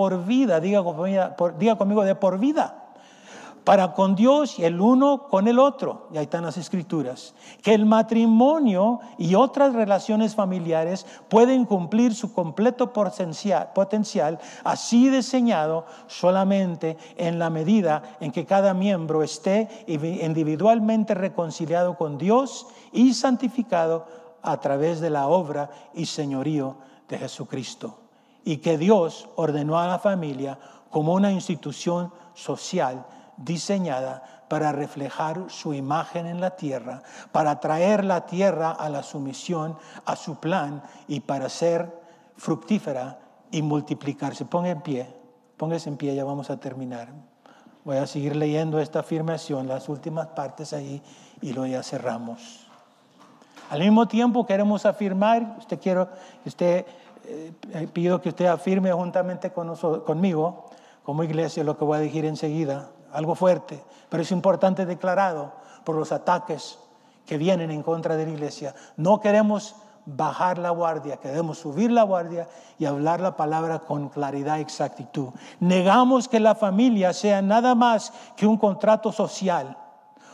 por vida, diga conmigo, de por vida, para con Dios y el uno con el otro. Y ahí están las escrituras. Que el matrimonio y otras relaciones familiares pueden cumplir su completo potencial, así diseñado solamente en la medida en que cada miembro esté individualmente reconciliado con Dios y santificado a través de la obra y señorío de Jesucristo. Y que Dios ordenó a la familia como una institución social diseñada para reflejar su imagen en la tierra, para traer la tierra a la sumisión a su plan y para ser fructífera y multiplicarse. Ponga en pie, póngase en pie, ya vamos a terminar. Voy a seguir leyendo esta afirmación, las últimas partes ahí, y luego ya cerramos. Al mismo tiempo queremos afirmar, usted quiero, usted eh, pido que usted afirme juntamente con conmigo, como iglesia, lo que voy a decir enseguida, algo fuerte, pero es importante declarado por los ataques que vienen en contra de la iglesia. No queremos bajar la guardia, queremos subir la guardia y hablar la palabra con claridad y exactitud. Negamos que la familia sea nada más que un contrato social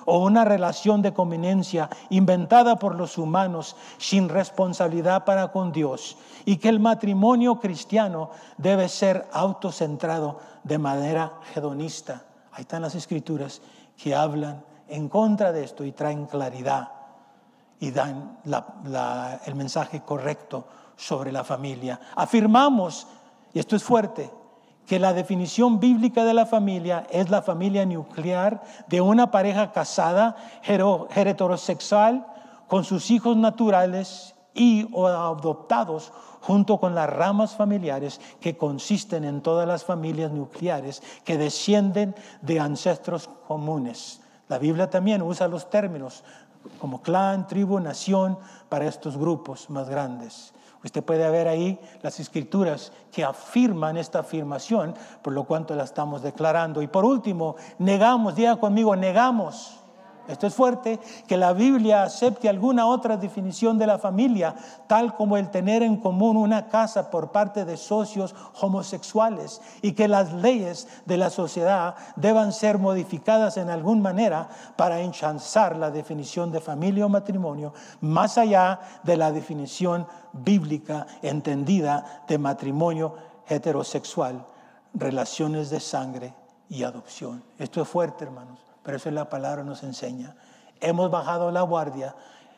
o una relación de conveniencia inventada por los humanos sin responsabilidad para con Dios y que el matrimonio cristiano debe ser autocentrado de manera hedonista. Ahí están las escrituras que hablan en contra de esto y traen claridad y dan el mensaje correcto sobre la familia. Afirmamos, y esto es fuerte, que la definición bíblica de la familia es la familia nuclear de una pareja casada, heterosexual, con sus hijos naturales y o adoptados junto con las ramas familiares que consisten en todas las familias nucleares que descienden de ancestros comunes. La Biblia también usa los términos como clan, tribu, nación para estos grupos más grandes. Usted puede ver ahí las escrituras que afirman esta afirmación, por lo cuanto la estamos declarando. Y por último, negamos, diga conmigo, negamos esto es fuerte, que la Biblia acepte alguna otra definición de la familia, tal como el tener en común una casa por parte de socios homosexuales y que las leyes de la sociedad deban ser modificadas en alguna manera para enchanzar la definición de familia o matrimonio más allá de la definición bíblica entendida de matrimonio heterosexual, relaciones de sangre y adopción. Esto es fuerte, hermanos pero eso es la palabra nos enseña. Hemos bajado la guardia,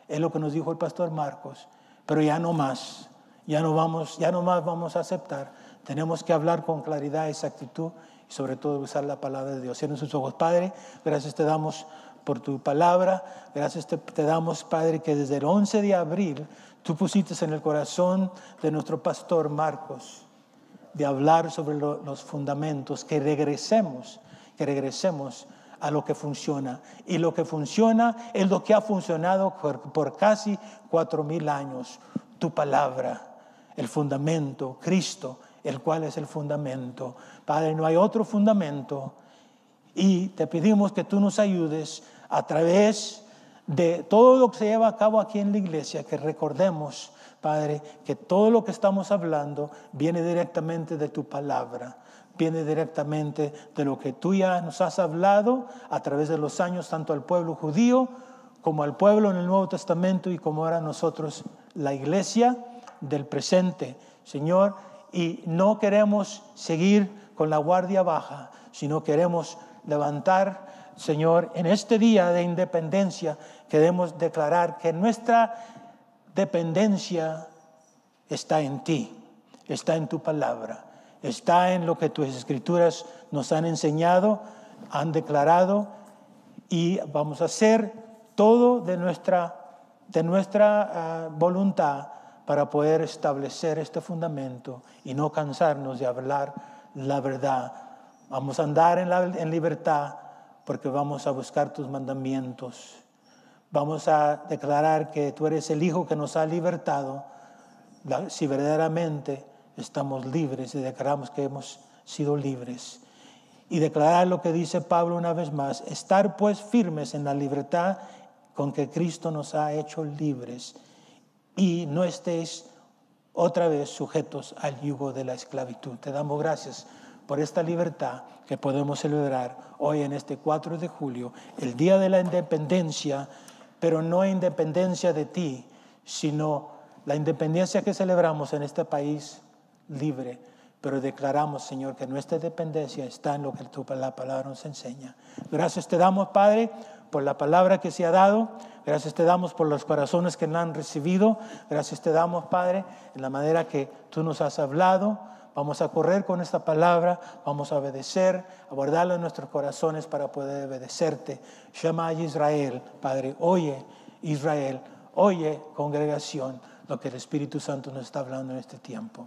es lo que nos dijo el pastor Marcos, pero ya no más, ya no vamos, ya no más vamos a aceptar. Tenemos que hablar con claridad exactitud y sobre todo usar la palabra de Dios. Cierren sus ojos, Padre, gracias te damos por tu palabra, gracias te, te damos, Padre, que desde el 11 de abril tú pusiste en el corazón de nuestro pastor Marcos de hablar sobre los fundamentos, que regresemos, que regresemos a lo que funciona. Y lo que funciona es lo que ha funcionado por, casi cuatro mil años. Tu palabra, el fundamento, Cristo, el cual es el fundamento. Padre, no hay otro fundamento. Y te pedimos que tú nos ayudes a través de todo lo que se lleva a cabo aquí en la iglesia, que recordemos, Padre, que todo lo que estamos hablando viene directamente de tu palabra viene directamente de lo que tú ya nos has hablado a través de los años, tanto al pueblo judío como al pueblo en el Nuevo Testamento y como ahora nosotros, la iglesia del presente, Señor. Y no queremos seguir con la guardia baja, sino queremos levantar, Señor, en este día de independencia, queremos declarar que nuestra dependencia está en ti, está en tu palabra está en lo que tus escrituras nos han enseñado, han declarado y vamos a hacer todo de nuestra, de nuestra ah, voluntad para poder establecer este fundamento y no cansarnos de hablar la verdad. Vamos a andar en, la, en libertad porque vamos a buscar tus mandamientos. Vamos a declarar que tú eres el Hijo que nos ha libertado, si verdaderamente estamos libres y declaramos que hemos sido libres. Y declarar lo que dice Pablo una vez más, estar pues firmes en la libertad con que Cristo nos ha hecho libres y no estéis otra vez sujetos al yugo de la esclavitud. Te damos gracias por esta libertad que podemos celebrar hoy en este 4 de julio, el día de la independencia, pero no independencia de ti, sino la independencia que celebramos en este país libre, pero declaramos, Señor, que nuestra dependencia está en lo que tu, la palabra nos enseña. Gracias te damos, Padre, por la palabra que se ha dado. Gracias te damos por los corazones que la han recibido. Gracias te damos, Padre, en la manera que tú nos has hablado. Vamos a correr con esta palabra, vamos a obedecer, a guardarla en nuestros corazones para poder obedecerte. Llama a Israel, Padre, oye Israel, oye congregación, lo que el Espíritu Santo nos está hablando en este tiempo.